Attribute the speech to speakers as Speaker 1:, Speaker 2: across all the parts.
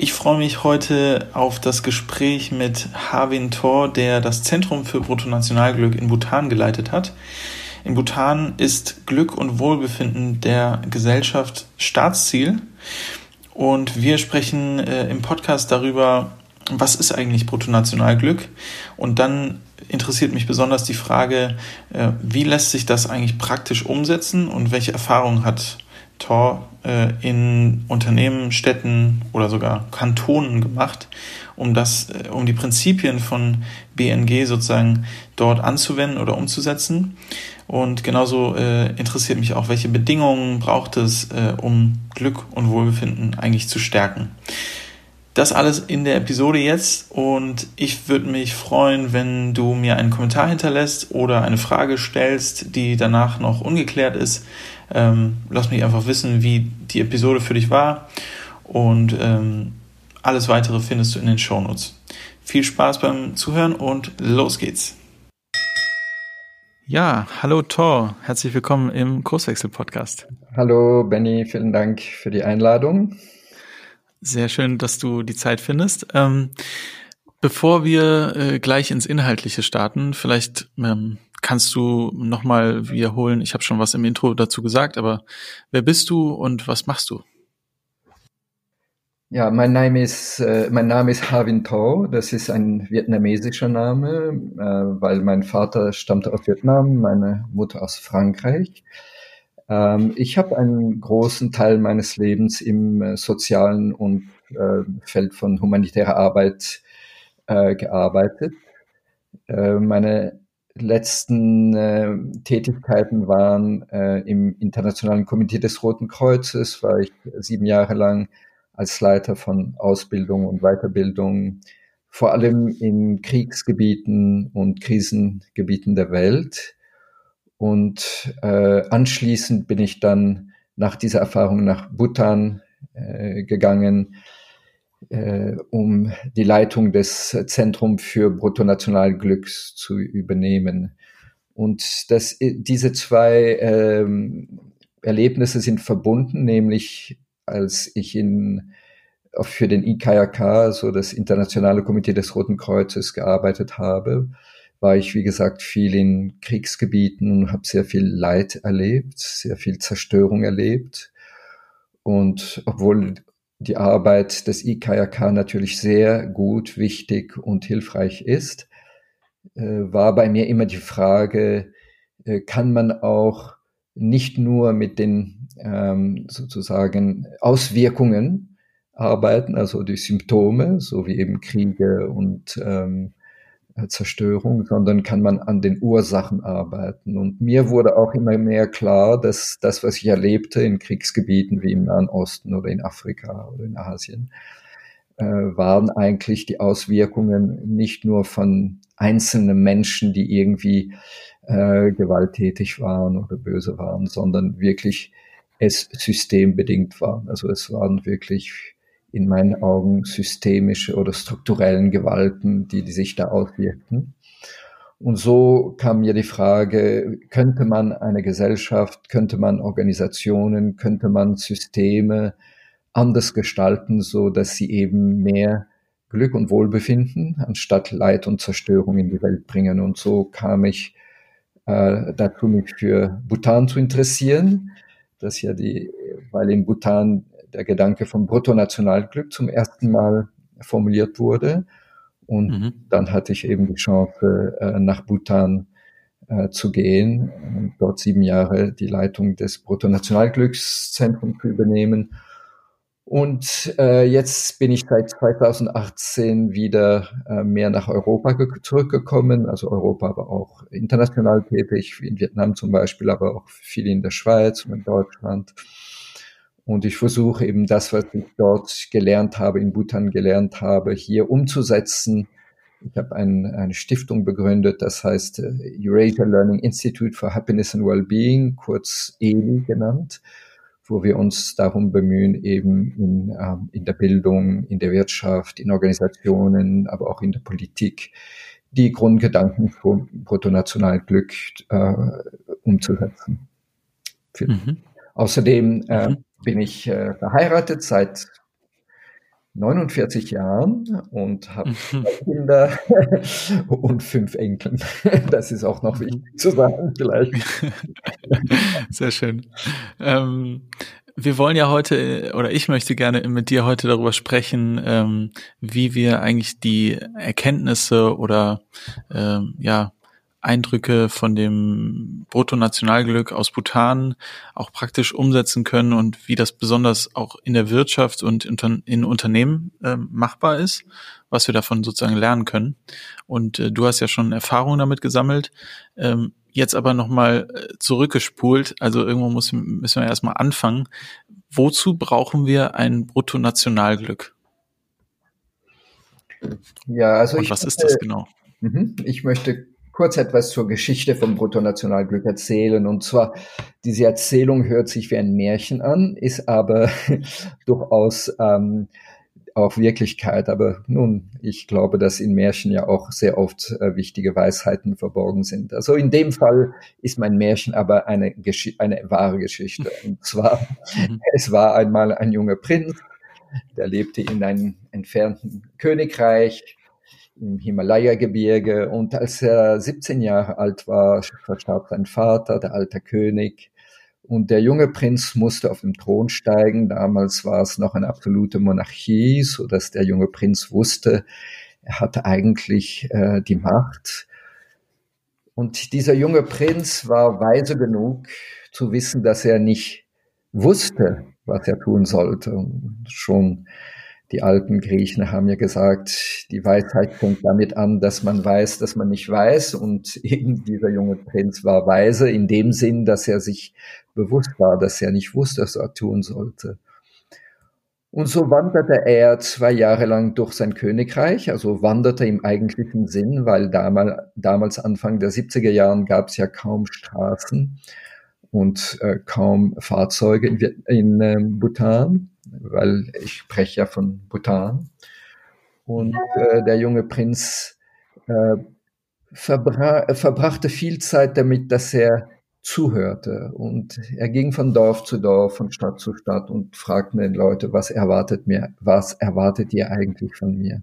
Speaker 1: Ich freue mich heute auf das Gespräch mit Harvin Thor, der das Zentrum für Bruttonationalglück in Bhutan geleitet hat. In Bhutan ist Glück und Wohlbefinden der Gesellschaft Staatsziel. Und wir sprechen äh, im Podcast darüber, was ist eigentlich Bruttonationalglück? Und dann interessiert mich besonders die Frage, äh, wie lässt sich das eigentlich praktisch umsetzen und welche Erfahrungen hat Tor äh, in Unternehmen, Städten oder sogar Kantonen gemacht, um das, äh, um die Prinzipien von BNG sozusagen dort anzuwenden oder umzusetzen. Und genauso äh, interessiert mich auch, welche Bedingungen braucht es, äh, um Glück und Wohlbefinden eigentlich zu stärken. Das alles in der Episode jetzt und ich würde mich freuen, wenn du mir einen Kommentar hinterlässt oder eine Frage stellst, die danach noch ungeklärt ist. Ähm, lass mich einfach wissen, wie die Episode für dich war und ähm, alles weitere findest du in den Shownotes. Viel Spaß beim Zuhören und los geht's. Ja, hallo Thor, herzlich willkommen im Kurswechsel-Podcast.
Speaker 2: Hallo Benny, vielen Dank für die Einladung.
Speaker 1: Sehr schön, dass du die Zeit findest. Ähm, bevor wir äh, gleich ins Inhaltliche starten, vielleicht ähm, kannst du nochmal wiederholen, ich habe schon was im Intro dazu gesagt, aber wer bist du und was machst du?
Speaker 2: Ja, mein Name ist, äh, mein Name ist Havin Tho. Das ist ein vietnamesischer Name, äh, weil mein Vater stammte aus Vietnam, meine Mutter aus Frankreich. Ähm, ich habe einen großen Teil meines Lebens im äh, sozialen und äh, Feld von humanitärer Arbeit äh, gearbeitet. Äh, meine letzten äh, Tätigkeiten waren äh, im Internationalen Komitee des Roten Kreuzes, war ich sieben Jahre lang als Leiter von Ausbildung und Weiterbildung, vor allem in Kriegsgebieten und Krisengebieten der Welt. Und äh, anschließend bin ich dann nach dieser Erfahrung nach Bhutan äh, gegangen, äh, um die Leitung des Zentrum für Bruttonationalglücks zu übernehmen. Und das, diese zwei ähm, Erlebnisse sind verbunden, nämlich als ich in, für den IKRK, so das Internationale Komitee des Roten Kreuzes, gearbeitet habe, war ich, wie gesagt, viel in Kriegsgebieten und habe sehr viel Leid erlebt, sehr viel Zerstörung erlebt. Und obwohl die Arbeit des IKRK natürlich sehr gut, wichtig und hilfreich ist, äh, war bei mir immer die Frage, äh, kann man auch nicht nur mit den ähm, sozusagen Auswirkungen arbeiten, also die Symptome, so wie eben Kriege und ähm, Zerstörung, sondern kann man an den Ursachen arbeiten. Und mir wurde auch immer mehr klar, dass das, was ich erlebte in Kriegsgebieten wie im Nahen Osten oder in Afrika oder in Asien, äh, waren eigentlich die Auswirkungen nicht nur von einzelnen Menschen, die irgendwie äh, gewalttätig waren oder böse waren, sondern wirklich es systembedingt waren. Also es waren wirklich in meinen Augen systemische oder strukturellen Gewalten, die, die sich da auswirkten. Und so kam mir die Frage, könnte man eine Gesellschaft, könnte man Organisationen, könnte man Systeme anders gestalten, so dass sie eben mehr Glück und Wohlbefinden anstatt Leid und Zerstörung in die Welt bringen. Und so kam ich äh, dazu, mich für Bhutan zu interessieren. Das ja die, weil in Bhutan der Gedanke vom Bruttonationalglück zum ersten Mal formuliert wurde. Und mhm. dann hatte ich eben die Chance, äh, nach Bhutan äh, zu gehen und dort sieben Jahre die Leitung des Bruttonationalglückszentrums zu übernehmen. Und äh, jetzt bin ich seit 2018 wieder äh, mehr nach Europa zurückgekommen, also Europa, aber auch international tätig, wie in Vietnam zum Beispiel, aber auch viel in der Schweiz und in Deutschland. Und ich versuche eben das, was ich dort gelernt habe, in Bhutan gelernt habe, hier umzusetzen Ich habe ein, eine Stiftung begründet, das heißt äh, Eurasia Learning Institute for Happiness and Wellbeing, kurz ELI genannt, wo wir uns darum bemühen, eben in, ähm, in der Bildung, in der Wirtschaft, in Organisationen, aber auch in der Politik die Grundgedanken vom Bruttonationalglück äh, umzusetzen. Mhm. Außerdem äh, mhm. Bin ich äh, verheiratet seit 49 Jahren und habe mhm. Kinder und fünf Enkel. Das ist auch noch wichtig zu sagen, vielleicht.
Speaker 1: Sehr schön. Ähm, wir wollen ja heute, oder ich möchte gerne mit dir heute darüber sprechen, ähm, wie wir eigentlich die Erkenntnisse oder ähm, ja Eindrücke von dem Bruttonationalglück aus Bhutan auch praktisch umsetzen können und wie das besonders auch in der Wirtschaft und in Unternehmen äh, machbar ist, was wir davon sozusagen lernen können. Und äh, du hast ja schon Erfahrungen damit gesammelt. Ähm, jetzt aber nochmal äh, zurückgespult, also irgendwo muss, müssen wir erstmal anfangen. Wozu brauchen wir ein Bruttonationalglück?
Speaker 2: Ja, also
Speaker 1: Und was ist das genau?
Speaker 2: Mhm, ich möchte kurz etwas zur Geschichte vom Bruttonationalglück erzählen. Und zwar, diese Erzählung hört sich wie ein Märchen an, ist aber durchaus ähm, auch Wirklichkeit. Aber nun, ich glaube, dass in Märchen ja auch sehr oft äh, wichtige Weisheiten verborgen sind. Also in dem Fall ist mein Märchen aber eine, Gesch eine wahre Geschichte. Und zwar, mhm. es war einmal ein junger Prinz, der lebte in einem entfernten Königreich im Himalaya-Gebirge. Und als er 17 Jahre alt war, verstarb sein Vater, der alte König. Und der junge Prinz musste auf den Thron steigen. Damals war es noch eine absolute Monarchie, so dass der junge Prinz wusste, er hatte eigentlich äh, die Macht. Und dieser junge Prinz war weise genug zu wissen, dass er nicht wusste, was er tun sollte. Und schon die alten Griechen haben ja gesagt, die Weisheit fängt damit an, dass man weiß, dass man nicht weiß. Und eben dieser junge Prinz war weise in dem Sinn, dass er sich bewusst war, dass er nicht wusste, was er tun sollte. Und so wanderte er zwei Jahre lang durch sein Königreich, also wanderte im eigentlichen Sinn, weil damals, damals Anfang der 70er Jahren gab es ja kaum Straßen und äh, kaum Fahrzeuge in, in äh, Bhutan weil ich spreche ja von Bhutan. Und äh, der junge Prinz äh, verbra verbrachte viel Zeit damit, dass er zuhörte. Und er ging von Dorf zu Dorf, von Stadt zu Stadt und fragte den Leute, was erwartet mir, was erwartet ihr eigentlich von mir?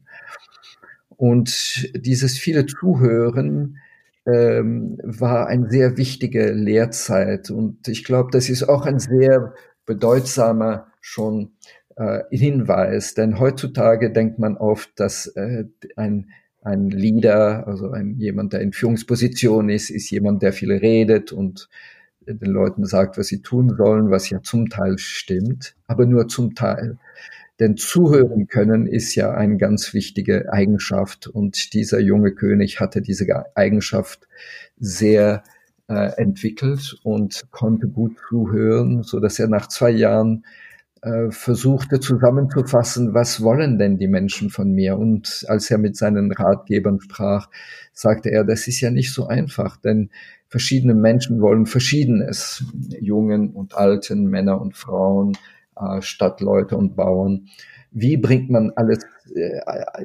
Speaker 2: Und dieses viele Zuhören ähm, war eine sehr wichtige Lehrzeit. Und ich glaube, das ist auch ein sehr bedeutsamer schon äh, Hinweis. Denn heutzutage denkt man oft, dass äh, ein, ein Leader, also ein, jemand, der in Führungsposition ist, ist jemand, der viel redet und den Leuten sagt, was sie tun sollen, was ja zum Teil stimmt, aber nur zum Teil. Denn zuhören können ist ja eine ganz wichtige Eigenschaft und dieser junge König hatte diese Eigenschaft sehr äh, entwickelt und konnte gut zuhören, so dass er nach zwei Jahren äh, versuchte zusammenzufassen, was wollen denn die Menschen von mir? Und als er mit seinen Ratgebern sprach, sagte er, das ist ja nicht so einfach, denn verschiedene Menschen wollen Verschiedenes, Jungen und Alten, Männer und Frauen, äh, Stadtleute und Bauern wie bringt man alles, äh,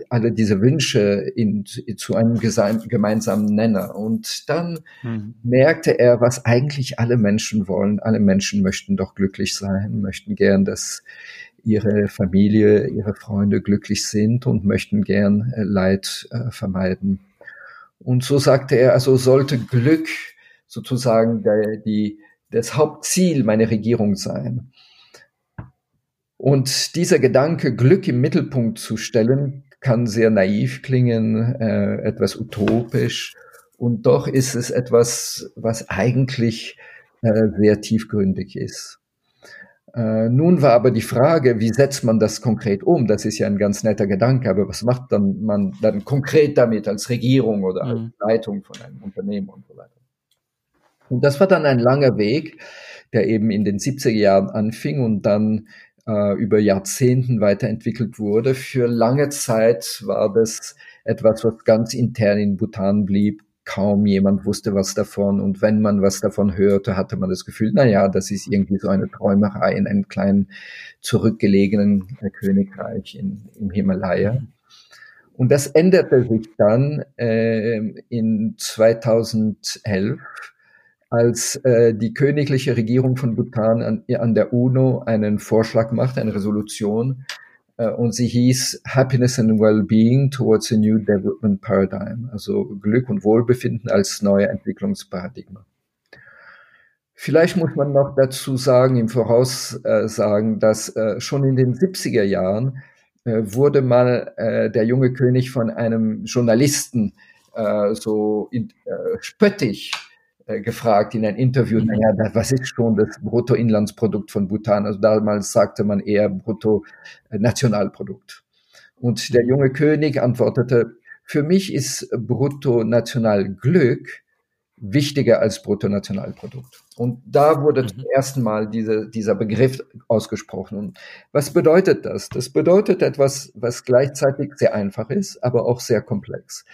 Speaker 2: alle diese Wünsche in, zu einem gemeinsamen Nenner? Und dann mhm. merkte er, was eigentlich alle Menschen wollen. Alle Menschen möchten doch glücklich sein, möchten gern, dass ihre Familie, ihre Freunde glücklich sind und möchten gern äh, Leid äh, vermeiden. Und so sagte er, also sollte Glück sozusagen der, die, das Hauptziel meiner Regierung sein. Und dieser Gedanke, Glück im Mittelpunkt zu stellen, kann sehr naiv klingen, äh, etwas utopisch. Und doch ist es etwas, was eigentlich äh, sehr tiefgründig ist. Äh, nun war aber die Frage, wie setzt man das konkret um? Das ist ja ein ganz netter Gedanke, aber was macht dann man dann konkret damit als Regierung oder als mhm. Leitung von einem Unternehmen und so weiter? Und das war dann ein langer Weg, der eben in den 70er Jahren anfing und dann äh, über Jahrzehnten weiterentwickelt wurde. Für lange Zeit war das etwas, was ganz intern in Bhutan blieb. Kaum jemand wusste was davon. Und wenn man was davon hörte, hatte man das Gefühl, na ja, das ist irgendwie so eine Träumerei in einem kleinen zurückgelegenen Königreich in, im Himalaya. Und das änderte sich dann äh, in 2011 als äh, die königliche Regierung von Bhutan an, an der UNO einen Vorschlag macht, eine Resolution, äh, und sie hieß Happiness and Well-being towards a New Development Paradigm, also Glück und Wohlbefinden als neue Entwicklungsparadigma. Vielleicht muss man noch dazu sagen, im Voraus äh, sagen, dass äh, schon in den 70er Jahren äh, wurde mal äh, der junge König von einem Journalisten äh, so in, äh, spöttisch äh, gefragt in einem Interview, mhm. naja, was ist schon das Bruttoinlandsprodukt von Bhutan? Also damals sagte man eher Bruttonationalprodukt. Und der mhm. junge König antwortete, für mich ist Bruttonationalglück wichtiger als Bruttonationalprodukt. Und da wurde mhm. zum ersten Mal diese, dieser Begriff ausgesprochen. Und was bedeutet das? Das bedeutet etwas, was gleichzeitig sehr einfach ist, aber auch sehr komplex.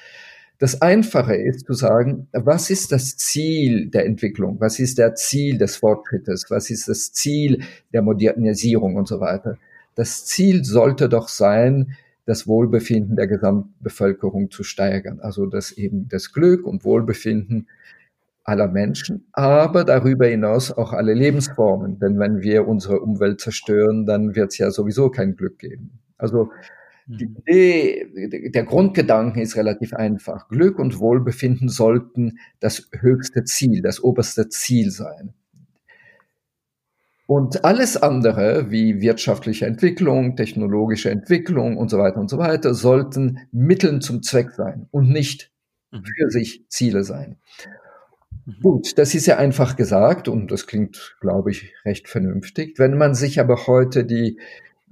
Speaker 2: Das Einfache ist zu sagen, was ist das Ziel der Entwicklung? Was ist der Ziel des Fortschrittes? Was ist das Ziel der Modernisierung und so weiter? Das Ziel sollte doch sein, das Wohlbefinden der Gesamtbevölkerung zu steigern. Also das eben das Glück und Wohlbefinden aller Menschen, aber darüber hinaus auch alle Lebensformen. Denn wenn wir unsere Umwelt zerstören, dann wird es ja sowieso kein Glück geben. Also die mhm. Idee, der Grundgedanke ist relativ einfach. Glück und Wohlbefinden sollten das höchste Ziel, das oberste Ziel sein. Und alles andere, wie wirtschaftliche Entwicklung, technologische Entwicklung und so weiter und so weiter, sollten Mitteln zum Zweck sein und nicht mhm. für sich Ziele sein. Mhm. Gut, das ist ja einfach gesagt und das klingt, glaube ich, recht vernünftig. Wenn man sich aber heute die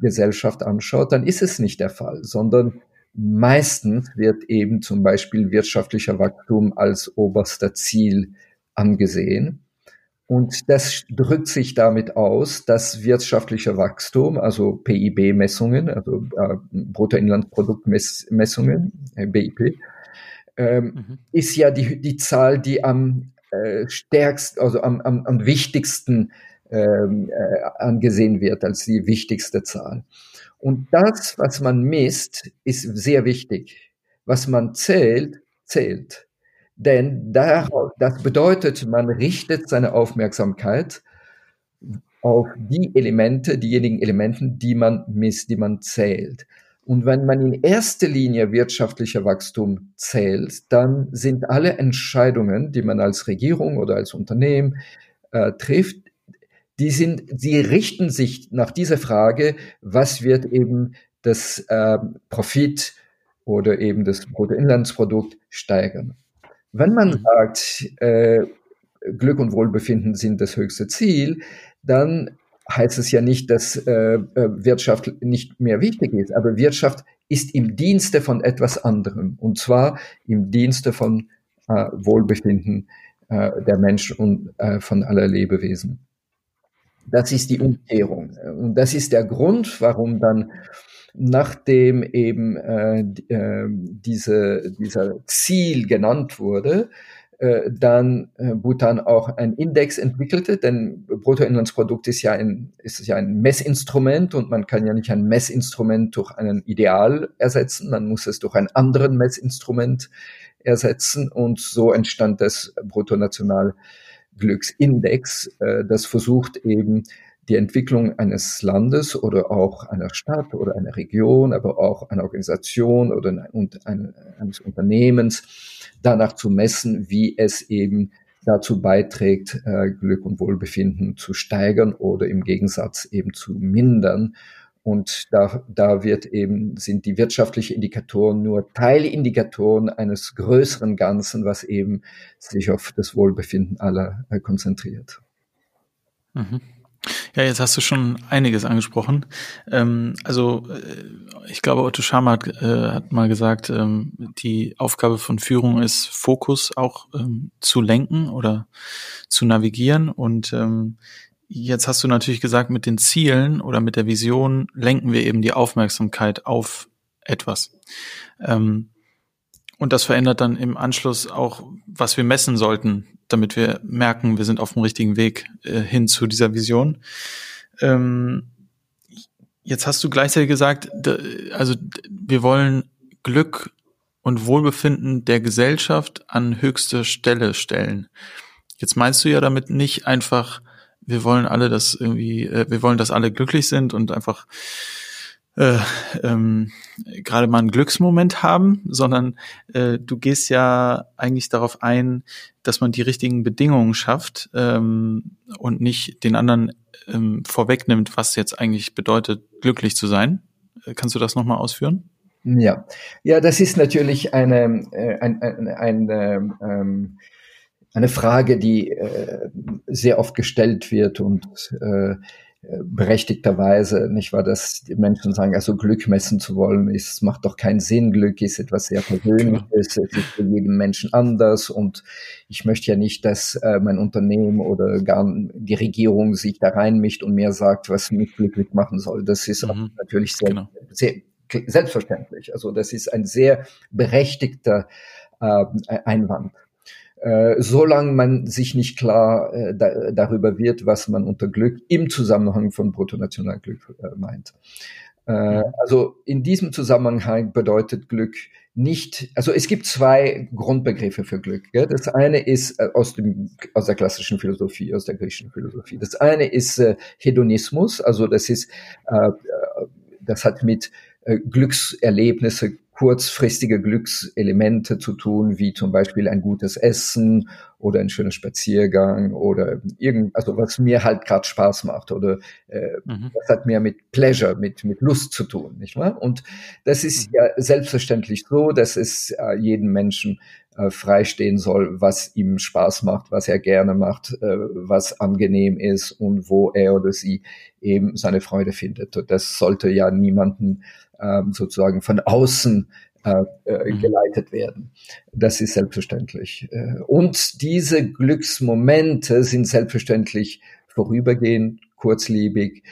Speaker 2: Gesellschaft anschaut, dann ist es nicht der Fall, sondern meistens wird eben zum Beispiel wirtschaftlicher Wachstum als oberster Ziel angesehen. Und das drückt sich damit aus, dass wirtschaftlicher Wachstum, also PIB-Messungen, also äh, Bruttoinlandsprodukt-Messungen, äh, BIP, ähm, mhm. ist ja die, die Zahl, die am äh, stärksten, also am, am, am wichtigsten ähm, äh, angesehen wird als die wichtigste Zahl. Und das, was man misst, ist sehr wichtig. Was man zählt, zählt. Denn darauf, das bedeutet, man richtet seine Aufmerksamkeit auf die Elemente, diejenigen Elementen, die man misst, die man zählt. Und wenn man in erster Linie wirtschaftlicher Wachstum zählt, dann sind alle Entscheidungen, die man als Regierung oder als Unternehmen äh, trifft, die sind, sie richten sich nach dieser Frage, was wird eben das äh, Profit oder eben das Bruttoinlandsprodukt steigern. Wenn man mhm. sagt, äh, Glück und Wohlbefinden sind das höchste Ziel, dann heißt es ja nicht, dass äh, äh, Wirtschaft nicht mehr wichtig ist, aber Wirtschaft ist im Dienste von etwas anderem und zwar im Dienste von äh, Wohlbefinden äh, der Menschen und von aller Lebewesen. Das ist die Umkehrung. Und das ist der Grund, warum dann nachdem eben äh, äh, diese, dieser Ziel genannt wurde, äh, dann äh, Bhutan auch ein Index entwickelte, denn Bruttoinlandsprodukt ist ja ein, ist ja ein Messinstrument und man kann ja nicht ein Messinstrument durch ein Ideal ersetzen, man muss es durch ein anderen Messinstrument ersetzen und so entstand das Bruttonational Glücksindex, äh, das versucht eben die Entwicklung eines Landes oder auch einer Stadt oder einer Region, aber auch einer Organisation oder eines Unternehmens danach zu messen, wie es eben dazu beiträgt, äh, Glück und Wohlbefinden zu steigern oder im Gegensatz eben zu mindern. Und da, da wird eben, sind die wirtschaftlichen Indikatoren nur Teilindikatoren eines größeren Ganzen, was eben sich auf das Wohlbefinden aller äh, konzentriert.
Speaker 1: Mhm. Ja, jetzt hast du schon einiges angesprochen. Ähm, also äh, ich glaube, Otto Schama hat, äh, hat mal gesagt, ähm, die Aufgabe von Führung ist, Fokus auch ähm, zu lenken oder zu navigieren. Und ähm, Jetzt hast du natürlich gesagt, mit den Zielen oder mit der Vision lenken wir eben die Aufmerksamkeit auf etwas. Ähm, und das verändert dann im Anschluss auch, was wir messen sollten, damit wir merken, wir sind auf dem richtigen Weg äh, hin zu dieser Vision. Ähm, jetzt hast du gleichzeitig gesagt, also wir wollen Glück und Wohlbefinden der Gesellschaft an höchste Stelle stellen. Jetzt meinst du ja damit nicht einfach, wir wollen alle das irgendwie, äh, wir wollen, dass alle glücklich sind und einfach äh, ähm, gerade mal einen Glücksmoment haben, sondern äh, du gehst ja eigentlich darauf ein, dass man die richtigen Bedingungen schafft ähm, und nicht den anderen ähm, vorwegnimmt, was jetzt eigentlich bedeutet, glücklich zu sein. Äh, kannst du das nochmal ausführen?
Speaker 2: Ja, ja, das ist natürlich eine, äh, ein, ein, ein, ähm, eine Frage, die äh, sehr oft gestellt wird und äh, berechtigterweise, nicht wahr, dass die Menschen sagen, also Glück messen zu wollen, ist, macht doch keinen Sinn. Glück ist etwas sehr Persönliches, es ist für jeden Menschen anders und ich möchte ja nicht, dass äh, mein Unternehmen oder gar die Regierung sich da reinmischt und mir sagt, was mich glücklich machen soll. Das ist mhm. natürlich sehr, genau. sehr selbstverständlich. Also das ist ein sehr berechtigter äh, Einwand. Äh, solange man sich nicht klar äh, da, darüber wird, was man unter Glück im Zusammenhang von Bruttonationalglück äh, meint. Äh, also in diesem Zusammenhang bedeutet Glück nicht, also es gibt zwei Grundbegriffe für Glück. Gell? Das eine ist äh, aus, dem, aus der klassischen Philosophie, aus der griechischen Philosophie. Das eine ist äh, Hedonismus, also das ist, äh, äh das hat mit Glückserlebnisse kurzfristige Glückselemente zu tun, wie zum Beispiel ein gutes Essen oder ein schöner Spaziergang oder irgend, also was mir halt gerade Spaß macht oder äh, mhm. das hat mehr mit Pleasure, mit mit Lust zu tun, nicht wahr? Und das ist mhm. ja selbstverständlich so, dass es äh, jedem Menschen äh, freistehen soll, was ihm Spaß macht, was er gerne macht, äh, was angenehm ist und wo er oder sie eben seine Freude findet. Und das sollte ja niemanden sozusagen von außen äh, äh, mhm. geleitet werden. Das ist selbstverständlich. Äh, und diese Glücksmomente sind selbstverständlich vorübergehend, kurzlebig,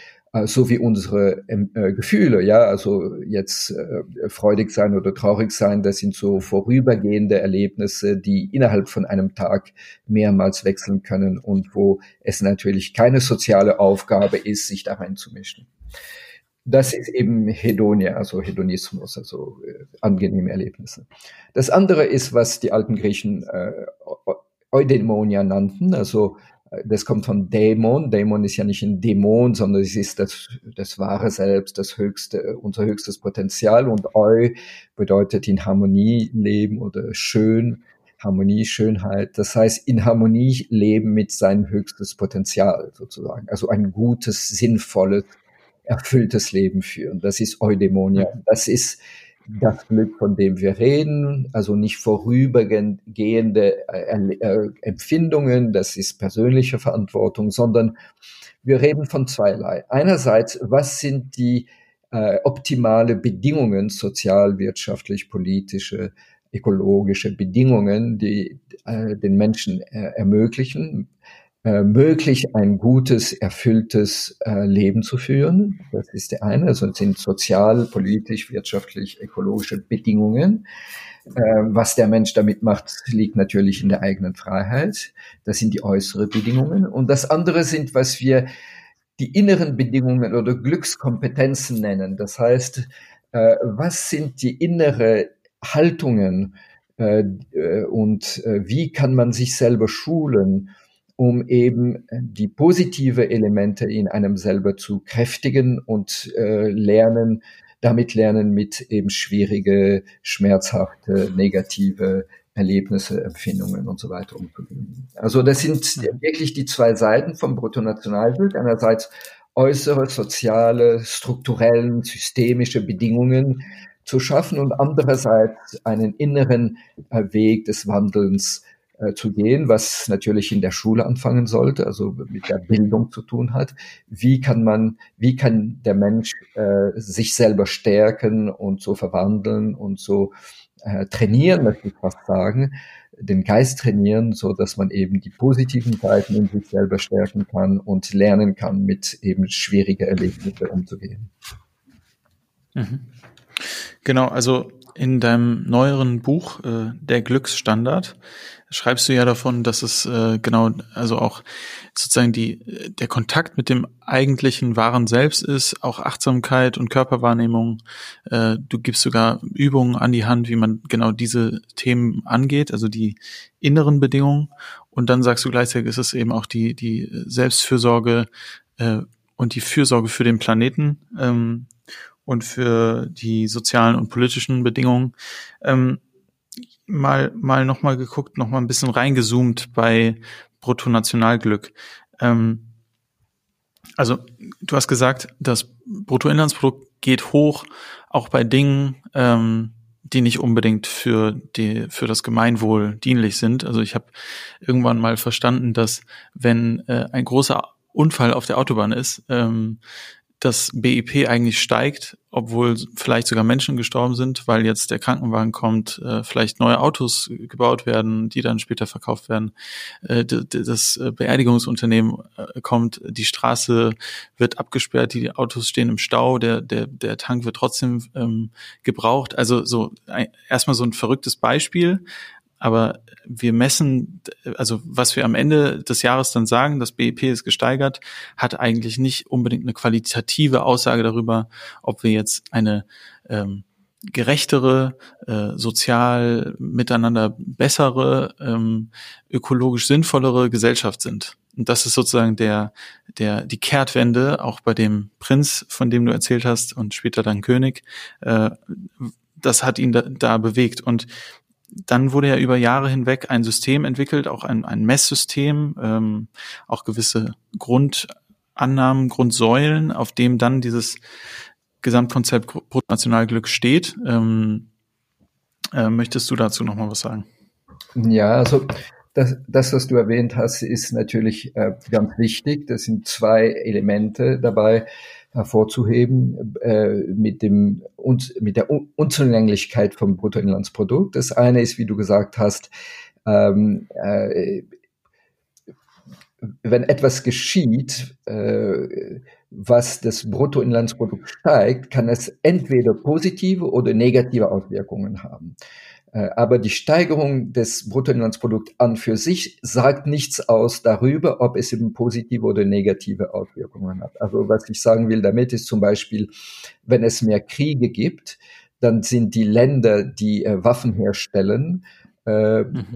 Speaker 2: so wie unsere ähm, äh, Gefühle, ja, also jetzt äh, freudig sein oder traurig sein, das sind so vorübergehende Erlebnisse, die innerhalb von einem Tag mehrmals wechseln können und wo es natürlich keine soziale Aufgabe ist, sich da reinzumischen. Das ist eben Hedonia, also Hedonismus, also äh, angenehme Erlebnisse. Das andere ist, was die alten Griechen äh, Eudaimonia nannten, also äh, das kommt von Dämon. Dämon ist ja nicht ein Dämon, sondern es ist das, das wahre Selbst, das höchste, unser höchstes Potenzial. Und Eu bedeutet in Harmonie leben oder schön, Harmonie, Schönheit. Das heißt, in Harmonie leben mit seinem höchstes Potenzial sozusagen. Also ein gutes, sinnvolles, erfülltes Leben führen. Das ist Eudämonia. Mhm. Das ist das Glück, von dem wir reden, also nicht vorübergehende äh, äh, Empfindungen, das ist persönliche Verantwortung, sondern wir reden von zweierlei. Einerseits, was sind die äh, optimale Bedingungen, sozial, wirtschaftlich, politische, ökologische Bedingungen, die äh, den Menschen äh, ermöglichen, äh, möglich, ein gutes, erfülltes äh, Leben zu führen. Das ist der eine. Also es sind sozial, politisch, wirtschaftlich, ökologische Bedingungen. Äh, was der Mensch damit macht, liegt natürlich in der eigenen Freiheit. Das sind die äußeren Bedingungen. Und das andere sind, was wir die inneren Bedingungen oder Glückskompetenzen nennen. Das heißt, äh, was sind die innere Haltungen äh, äh und äh, wie kann man sich selber schulen, um eben die positive Elemente in einem selber zu kräftigen und äh, lernen, damit lernen, mit eben schwierige, schmerzhafte, negative Erlebnisse, Empfindungen und so weiter umzugehen. Also das sind wirklich die zwei Seiten vom Bruttonationalbild. Einerseits äußere, soziale, strukturellen, systemische Bedingungen zu schaffen und andererseits einen inneren äh, Weg des Wandelns äh, zu gehen, was natürlich in der Schule anfangen sollte, also mit der Bildung zu tun hat. Wie kann man, wie kann der Mensch äh, sich selber stärken und so verwandeln und so äh, trainieren, möchte ich fast sagen, den Geist trainieren, so dass man eben die positiven Seiten in sich selber stärken kann und lernen kann, mit eben schwierigen Erlebnissen umzugehen.
Speaker 1: Mhm. Genau, also in deinem neueren Buch, äh, Der Glücksstandard, schreibst du ja davon, dass es äh, genau, also auch sozusagen die, der Kontakt mit dem eigentlichen wahren Selbst ist, auch Achtsamkeit und Körperwahrnehmung. Äh, du gibst sogar Übungen an die Hand, wie man genau diese Themen angeht, also die inneren Bedingungen. Und dann sagst du gleichzeitig, ist es eben auch die, die Selbstfürsorge äh, und die Fürsorge für den Planeten ähm, und für die sozialen und politischen Bedingungen. Ähm, mal, mal nochmal geguckt, nochmal ein bisschen reingezoomt bei Bruttonationalglück. Ähm, also, du hast gesagt, das Bruttoinlandsprodukt geht hoch, auch bei Dingen, ähm, die nicht unbedingt für die für das Gemeinwohl dienlich sind. Also ich habe irgendwann mal verstanden, dass wenn äh, ein großer Unfall auf der Autobahn ist, ähm, das BIP eigentlich steigt, obwohl vielleicht sogar Menschen gestorben sind, weil jetzt der Krankenwagen kommt, äh, vielleicht neue Autos gebaut werden, die dann später verkauft werden. Äh, das äh, Beerdigungsunternehmen kommt, die Straße wird abgesperrt, die Autos stehen im Stau, der, der, der Tank wird trotzdem ähm, gebraucht. Also so erstmal so ein verrücktes Beispiel, aber wir messen, also was wir am Ende des Jahres dann sagen, das BIP ist gesteigert, hat eigentlich nicht unbedingt eine qualitative Aussage darüber, ob wir jetzt eine ähm, gerechtere, äh, sozial miteinander bessere, ähm, ökologisch sinnvollere Gesellschaft sind. Und das ist sozusagen der, der, die Kehrtwende, auch bei dem Prinz, von dem du erzählt hast, und später dann König. Äh, das hat ihn da, da bewegt. Und dann wurde ja über Jahre hinweg ein System entwickelt, auch ein, ein Messsystem, ähm, auch gewisse Grundannahmen, Grundsäulen, auf dem dann dieses Gesamtkonzept Bruttonationalglück steht. Ähm, äh, möchtest du dazu noch mal was sagen?
Speaker 2: Ja, also das, das, was du erwähnt hast, ist natürlich äh, ganz wichtig. Das sind zwei Elemente dabei hervorzuheben äh, mit dem und mit der Unzulänglichkeit vom Bruttoinlandsprodukt. Das eine ist, wie du gesagt hast, ähm, äh, wenn etwas geschieht, äh, was das Bruttoinlandsprodukt steigt, kann es entweder positive oder negative Auswirkungen haben. Äh, aber die Steigerung des Bruttoinlandsprodukts an für sich sagt nichts aus darüber, ob es eben positive oder negative Auswirkungen hat. Also was ich sagen will damit ist zum Beispiel, wenn es mehr Kriege gibt, dann sind die Länder, die äh, Waffen herstellen, äh, mhm.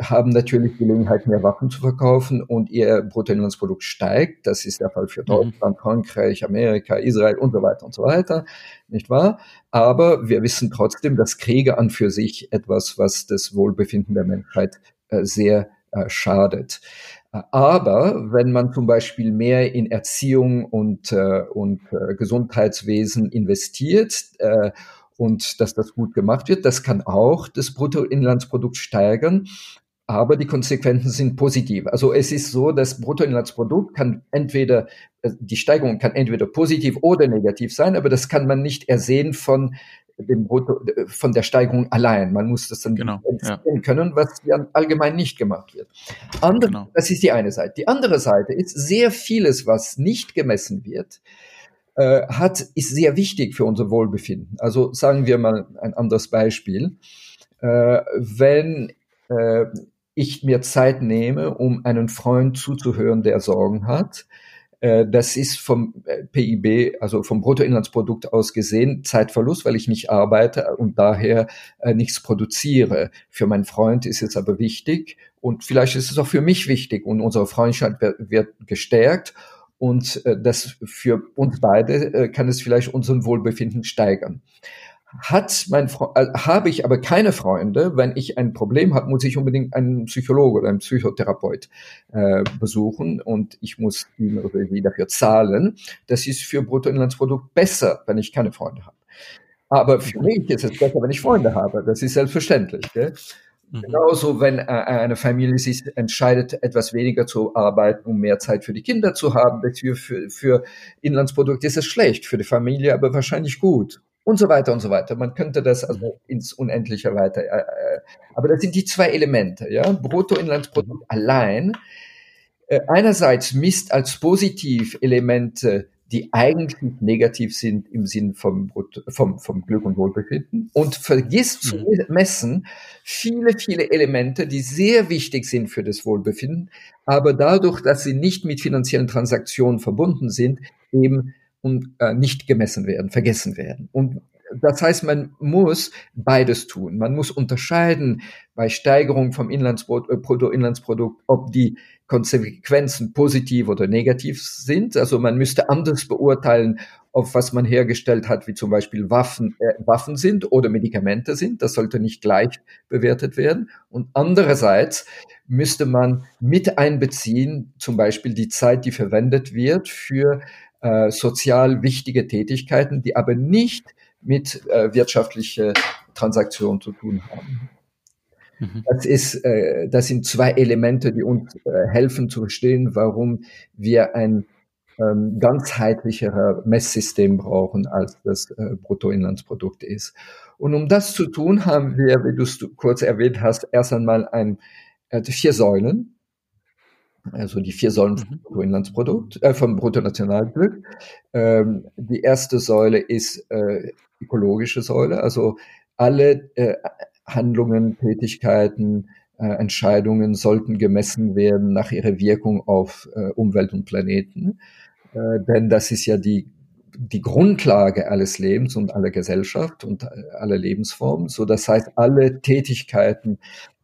Speaker 2: haben natürlich Gelegenheit, mehr Waffen zu verkaufen und ihr Bruttoinlandsprodukt steigt. Das ist der Fall für mhm. Deutschland, mhm. Frankreich, Amerika, Israel und so weiter und so weiter, nicht wahr? Aber wir wissen trotzdem, dass Kriege an für sich etwas, was das Wohlbefinden der Menschheit äh, sehr äh, schadet. Aber wenn man zum Beispiel mehr in Erziehung und, äh, und äh, Gesundheitswesen investiert äh, und dass das gut gemacht wird. Das kann auch das Bruttoinlandsprodukt steigern, aber die Konsequenzen sind positiv. Also es ist so, das Bruttoinlandsprodukt kann entweder, äh, die Steigerung kann entweder positiv oder negativ sein, aber das kann man nicht ersehen von dem Brutto, von der Steigerung allein. Man muss das dann genau, ja. können, was ja allgemein nicht gemacht wird. Andere, genau. Das ist die eine Seite. Die andere Seite ist sehr vieles, was nicht gemessen wird, äh, hat, ist sehr wichtig für unser Wohlbefinden. Also sagen wir mal ein anderes Beispiel. Äh, wenn äh, ich mir Zeit nehme, um einen Freund zuzuhören, der Sorgen hat, äh, das ist vom äh, PIB, also vom Bruttoinlandsprodukt aus gesehen, Zeitverlust, weil ich nicht arbeite und daher äh, nichts produziere. Für meinen Freund ist es aber wichtig und vielleicht ist es auch für mich wichtig und unsere Freundschaft wird, wird gestärkt und äh, das für uns beide äh, kann es vielleicht unseren Wohlbefinden steigern. Hat mein äh, habe ich aber keine Freunde, wenn ich ein Problem habe, muss ich unbedingt einen Psychologe oder einen Psychotherapeut äh, besuchen und ich muss oder sie dafür zahlen. Das ist für Bruttoinlandsprodukt besser, wenn ich keine Freunde habe. Aber für mich ist es besser, wenn ich Freunde habe. Das ist selbstverständlich. Gell? Mhm. Genauso, wenn äh, eine Familie sich entscheidet, etwas weniger zu arbeiten, um mehr Zeit für die Kinder zu haben, für, für, für Inlandsprodukte ist es schlecht, für die Familie aber wahrscheinlich gut. und so weiter und so weiter. Man könnte das also ins Unendliche weiter. Äh, äh, aber das sind die zwei Elemente, ja. Bruttoinlandsprodukt allein. Äh, einerseits misst als positiv Elemente die eigentlich negativ sind im Sinn vom, vom, vom Glück und Wohlbefinden und vergisst zu mhm. messen viele, viele Elemente, die sehr wichtig sind für das Wohlbefinden, aber dadurch, dass sie nicht mit finanziellen Transaktionen verbunden sind, eben und äh, nicht gemessen werden, vergessen werden. Und das heißt, man muss beides tun. Man muss unterscheiden bei Steigerung vom Inlandsprodukt, äh, Bruttoinlandsprodukt, ob die Konsequenzen positiv oder negativ sind. Also man müsste anders beurteilen, auf was man hergestellt hat, wie zum Beispiel Waffen, äh, Waffen sind oder Medikamente sind. Das sollte nicht gleich bewertet werden. Und andererseits müsste man mit einbeziehen, zum Beispiel die Zeit, die verwendet wird für äh, sozial wichtige Tätigkeiten, die aber nicht mit äh, wirtschaftliche Transaktionen zu tun haben. Mhm. Das ist, äh, das sind zwei Elemente, die uns äh, helfen zu verstehen, warum wir ein ähm, ganzheitlicherer Messsystem brauchen, als das äh, Bruttoinlandsprodukt ist. Und um das zu tun, haben wir, wie du es kurz erwähnt hast, erst einmal ein, äh, vier Säulen also die vier Säulen vom mhm. Bruttoinlandsprodukt, äh, vom Bruttonationalglück. Ähm, die erste Säule ist äh, ökologische Säule, also alle äh, Handlungen, Tätigkeiten, äh, Entscheidungen sollten gemessen werden nach ihrer Wirkung auf äh, Umwelt und Planeten. Äh, denn das ist ja die, die Grundlage alles Lebens und aller Gesellschaft und äh, aller Lebensformen. So, das heißt, alle Tätigkeiten,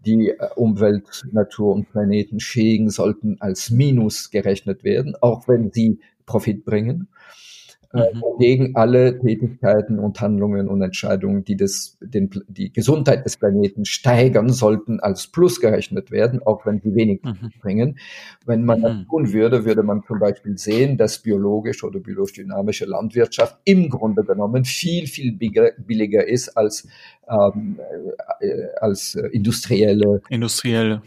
Speaker 2: die äh, Umwelt, Natur und Planeten schädigen, sollten als Minus gerechnet werden, auch wenn sie Profit bringen. Äh, mhm. Gegen alle Tätigkeiten und Handlungen und Entscheidungen, die das, den, die Gesundheit des Planeten steigern sollten, als Plus gerechnet werden, auch wenn sie wenig mhm. bringen. Wenn man das mhm. tun würde, würde man zum Beispiel sehen, dass biologische oder biologisch-dynamische Landwirtschaft im Grunde genommen viel, viel billiger ist als, ähm, äh, als industrielle,
Speaker 1: industrielle.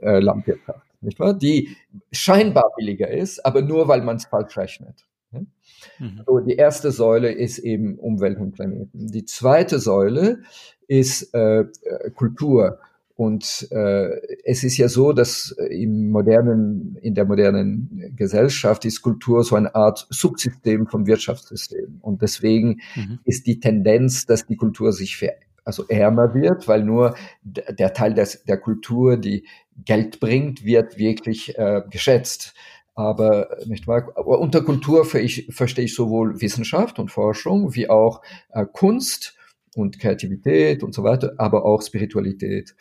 Speaker 2: Äh, Landwirtschaft. Nicht wahr? Die scheinbar billiger ist, aber nur weil man es falsch rechnet. Mhm. So, die erste Säule ist eben Umwelt und Planeten. Die zweite Säule ist äh, äh, Kultur. Und äh, es ist ja so, dass im modernen, in der modernen Gesellschaft ist Kultur so eine Art Subsystem vom Wirtschaftssystem. Und deswegen mhm. ist die Tendenz, dass die Kultur sich ver also ärmer wird, weil nur der Teil des, der Kultur, die Geld bringt, wird wirklich äh, geschätzt. Aber nicht wahr? Aber unter Kultur verstehe ich sowohl Wissenschaft und Forschung wie auch äh, Kunst und Kreativität und so weiter, aber auch Spiritualität.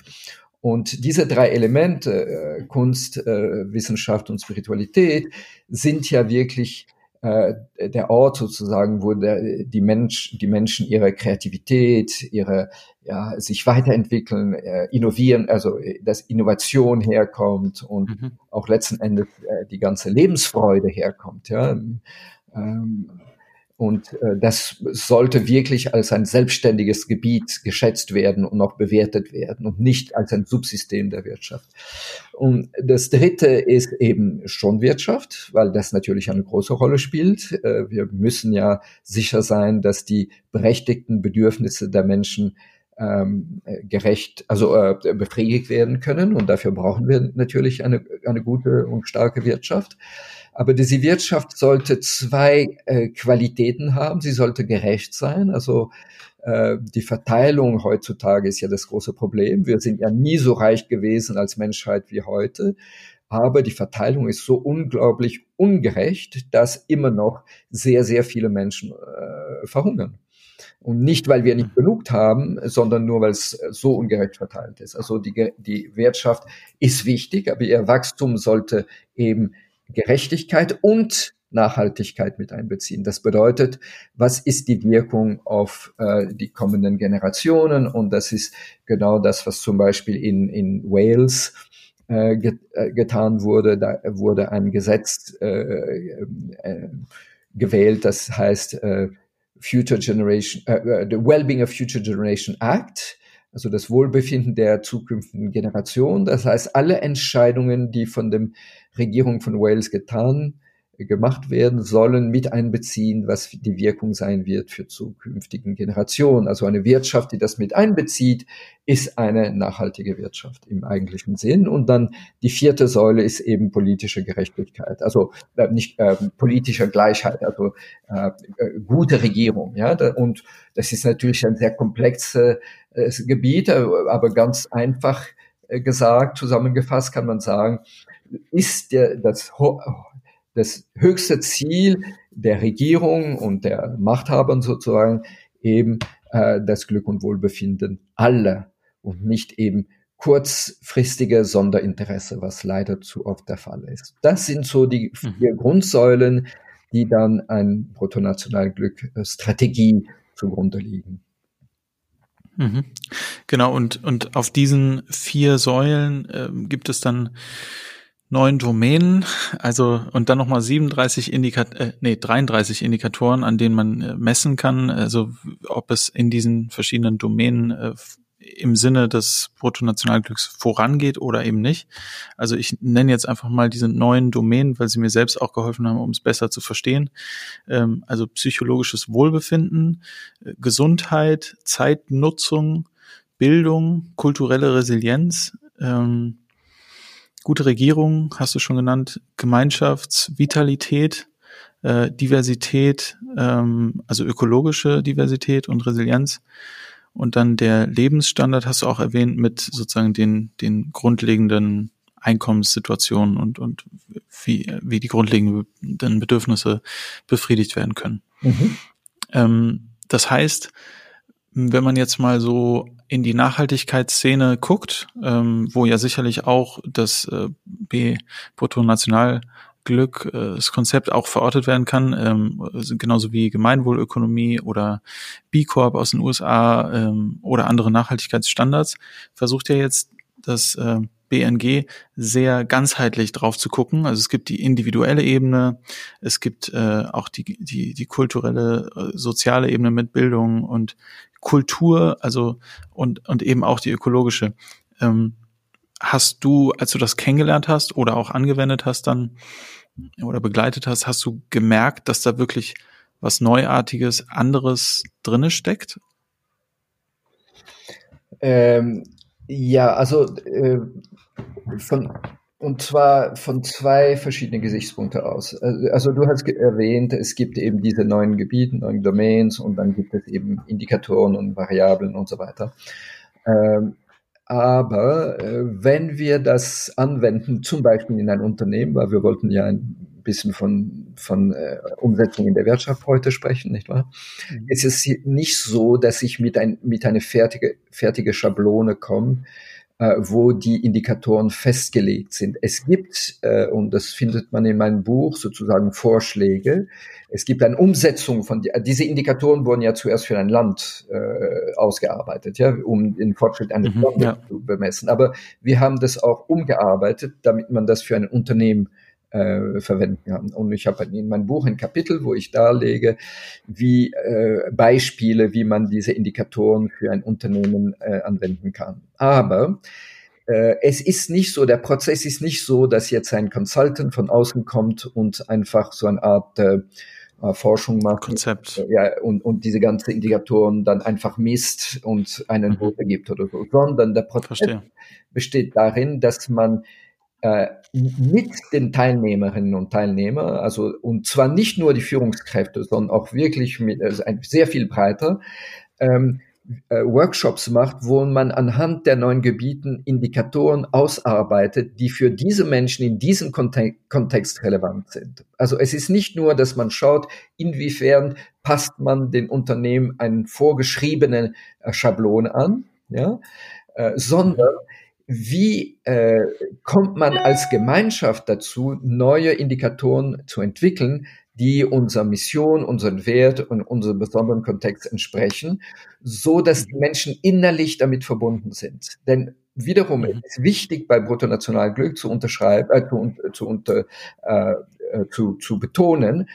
Speaker 2: Und diese drei Elemente, äh, Kunst, äh, Wissenschaft und Spiritualität, sind ja wirklich äh, der Ort sozusagen, wo der, die, Mensch, die Menschen ihre Kreativität, ihre ja, sich weiterentwickeln, äh, innovieren, also äh, dass Innovation herkommt und mhm. auch letzten Endes äh, die ganze Lebensfreude herkommt. Ja. Ähm, und äh, das sollte wirklich als ein selbstständiges Gebiet geschätzt werden und auch bewertet werden und nicht als ein Subsystem der Wirtschaft. Und das Dritte ist eben schon Wirtschaft, weil das natürlich eine große Rolle spielt. Äh, wir müssen ja sicher sein, dass die berechtigten Bedürfnisse der Menschen ähm, gerecht, also äh, befriedigt werden können. Und dafür brauchen wir natürlich eine, eine gute und starke Wirtschaft. Aber diese Wirtschaft sollte zwei äh, Qualitäten haben. Sie sollte gerecht sein. Also äh, die Verteilung heutzutage ist ja das große Problem. Wir sind ja nie so reich gewesen als Menschheit wie heute. Aber die Verteilung ist so unglaublich ungerecht, dass immer noch sehr, sehr viele Menschen äh, verhungern. Und nicht, weil wir nicht genug haben, sondern nur, weil es so ungerecht verteilt ist. Also die, die Wirtschaft ist wichtig, aber ihr Wachstum sollte eben Gerechtigkeit und Nachhaltigkeit mit einbeziehen. Das bedeutet, was ist die Wirkung auf äh, die kommenden Generationen? Und das ist genau das, was zum Beispiel in, in Wales äh, get, äh, getan wurde. Da wurde ein Gesetz äh, äh, gewählt, das heißt äh, Future Generation, äh, the Wellbeing of Future Generation Act also das Wohlbefinden der zukünftigen Generation. Das heißt, alle Entscheidungen, die von dem Regierung von Wales getan gemacht werden sollen, mit einbeziehen, was die Wirkung sein wird für zukünftigen Generationen. Also eine Wirtschaft, die das mit einbezieht, ist eine nachhaltige Wirtschaft im eigentlichen Sinn. Und dann die vierte Säule ist eben politische Gerechtigkeit, also äh, nicht äh, politischer Gleichheit, also äh, äh, gute Regierung. Ja, und das ist natürlich ein sehr komplexes äh, Gebiet, äh, aber ganz einfach gesagt, zusammengefasst kann man sagen, ist der, das das höchste Ziel der Regierung und der Machthaber sozusagen eben äh, das Glück und Wohlbefinden aller und nicht eben kurzfristige Sonderinteresse, was leider zu oft der Fall ist. Das sind so die mhm. vier Grundsäulen, die dann ein Bruttonationalglück-Strategie zugrunde liegen.
Speaker 1: Mhm. Genau, und, und auf diesen vier Säulen äh, gibt es dann neun Domänen, also und dann nochmal 37 Indikat äh, nee, 33 Indikatoren, an denen man äh, messen kann, also ob es in diesen verschiedenen Domänen äh, im Sinne des Bruttonationalglücks vorangeht oder eben nicht. Also ich nenne jetzt einfach mal diese neuen Domänen, weil sie mir selbst auch geholfen haben, um es besser zu verstehen. Ähm, also psychologisches Wohlbefinden, äh, Gesundheit, Zeitnutzung, Bildung, kulturelle Resilienz, ähm, gute Regierung, hast du schon genannt, Gemeinschaftsvitalität, äh, Diversität, ähm, also ökologische Diversität und Resilienz. Und dann der Lebensstandard hast du auch erwähnt mit sozusagen den, den grundlegenden Einkommenssituationen und, und wie, wie die grundlegenden Bedürfnisse befriedigt werden können. Mhm. Ähm, das heißt, wenn man jetzt mal so in die Nachhaltigkeitsszene guckt, ähm, wo ja sicherlich auch das äh, B-Bruttonationalglück, äh, das Konzept auch verortet werden kann, ähm, genauso wie Gemeinwohlökonomie oder B Corp aus den USA ähm, oder andere Nachhaltigkeitsstandards, versucht ja jetzt das äh, BNG sehr ganzheitlich drauf zu gucken. Also es gibt die individuelle Ebene, es gibt äh, auch die, die, die kulturelle, äh, soziale Ebene mit Bildung und Kultur, also und, und eben auch die ökologische. Ähm, hast du, als du das kennengelernt hast oder auch angewendet hast dann oder begleitet hast, hast du gemerkt, dass da wirklich was Neuartiges, anderes drinne steckt?
Speaker 2: Ähm, ja, also äh, von und zwar von zwei verschiedenen Gesichtspunkten aus. Äh, also du hast erwähnt, es gibt eben diese neuen Gebiete, neuen Domains und dann gibt es eben Indikatoren und Variablen und so weiter. Ähm, aber äh, wenn wir das anwenden, zum Beispiel in ein Unternehmen, weil wir wollten ja ein bisschen von, von äh, Umsetzung in der Wirtschaft heute sprechen, nicht wahr? Mhm. Es ist nicht so, dass ich mit, ein, mit einer fertige, fertige Schablone komme, wo die Indikatoren festgelegt sind. Es gibt, äh, und das findet man in meinem Buch, sozusagen Vorschläge. Es gibt eine Umsetzung von, die, diese Indikatoren wurden ja zuerst für ein Land äh, ausgearbeitet, ja, um den Fortschritt eines mhm, Landes ja. zu bemessen. Aber wir haben das auch umgearbeitet, damit man das für ein Unternehmen äh, verwenden kann. Und ich habe in meinem Buch ein Kapitel, wo ich darlege, wie äh, Beispiele, wie man diese Indikatoren für ein Unternehmen äh, anwenden kann. Aber äh, es ist nicht so, der Prozess ist nicht so, dass jetzt ein Consultant von außen kommt und einfach so eine Art äh, Forschung macht.
Speaker 1: Konzept.
Speaker 2: Ja, und, und diese ganzen Indikatoren dann einfach misst und einen mhm. Note gibt oder so, sondern der Prozess Verstehe. besteht darin, dass man mit den Teilnehmerinnen und Teilnehmern, also und zwar nicht nur die Führungskräfte, sondern auch wirklich mit, also sehr viel breiter, ähm, äh, Workshops macht, wo man anhand der neuen Gebieten Indikatoren ausarbeitet, die für diese Menschen in diesem Kontext relevant sind. Also es ist nicht nur, dass man schaut, inwiefern passt man den Unternehmen einen vorgeschriebenen äh, Schablon an, ja, äh, sondern wie äh, kommt man als Gemeinschaft dazu, neue Indikatoren zu entwickeln, die unserer Mission, unseren Wert und unserem besonderen Kontext entsprechen, so dass die Menschen innerlich damit verbunden sind. Denn wiederum mhm. ist wichtig bei Bruttonationalglück zu unterschreiben, äh, zu, zu, unter, äh, äh, zu, zu betonen,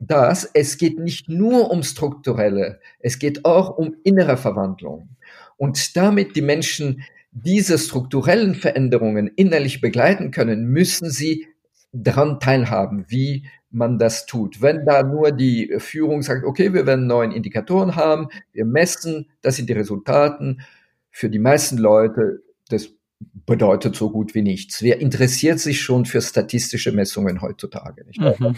Speaker 2: dass es geht nicht nur um strukturelle, es geht auch um innere Verwandlung. Und damit die Menschen diese strukturellen Veränderungen innerlich begleiten können, müssen sie daran teilhaben, wie man das tut. Wenn da nur die Führung sagt, okay, wir werden neuen Indikatoren haben, wir messen, das sind die Resultaten, für die meisten Leute, das bedeutet so gut wie nichts. Wer interessiert sich schon für statistische Messungen heutzutage? Nicht? Mhm.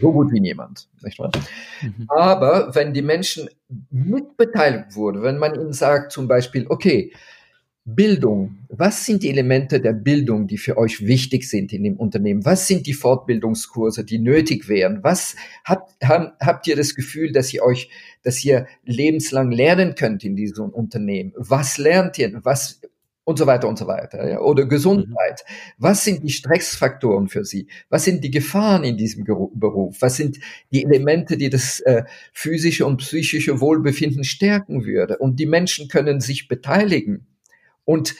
Speaker 2: So gut wie niemand. Mhm. Aber wenn die Menschen mitbeteiligt wurden, wenn man ihnen sagt zum Beispiel, okay, Bildung. Was sind die Elemente der Bildung, die für euch wichtig sind in dem Unternehmen? Was sind die Fortbildungskurse, die nötig wären? Was habt, habt, habt ihr das Gefühl, dass ihr euch, dass ihr lebenslang lernen könnt in diesem Unternehmen? Was lernt ihr? Was und so weiter und so weiter. Ja? Oder Gesundheit. Was sind die Stressfaktoren für Sie? Was sind die Gefahren in diesem Beruf? Was sind die Elemente, die das äh, physische und psychische Wohlbefinden stärken würde? Und die Menschen können sich beteiligen und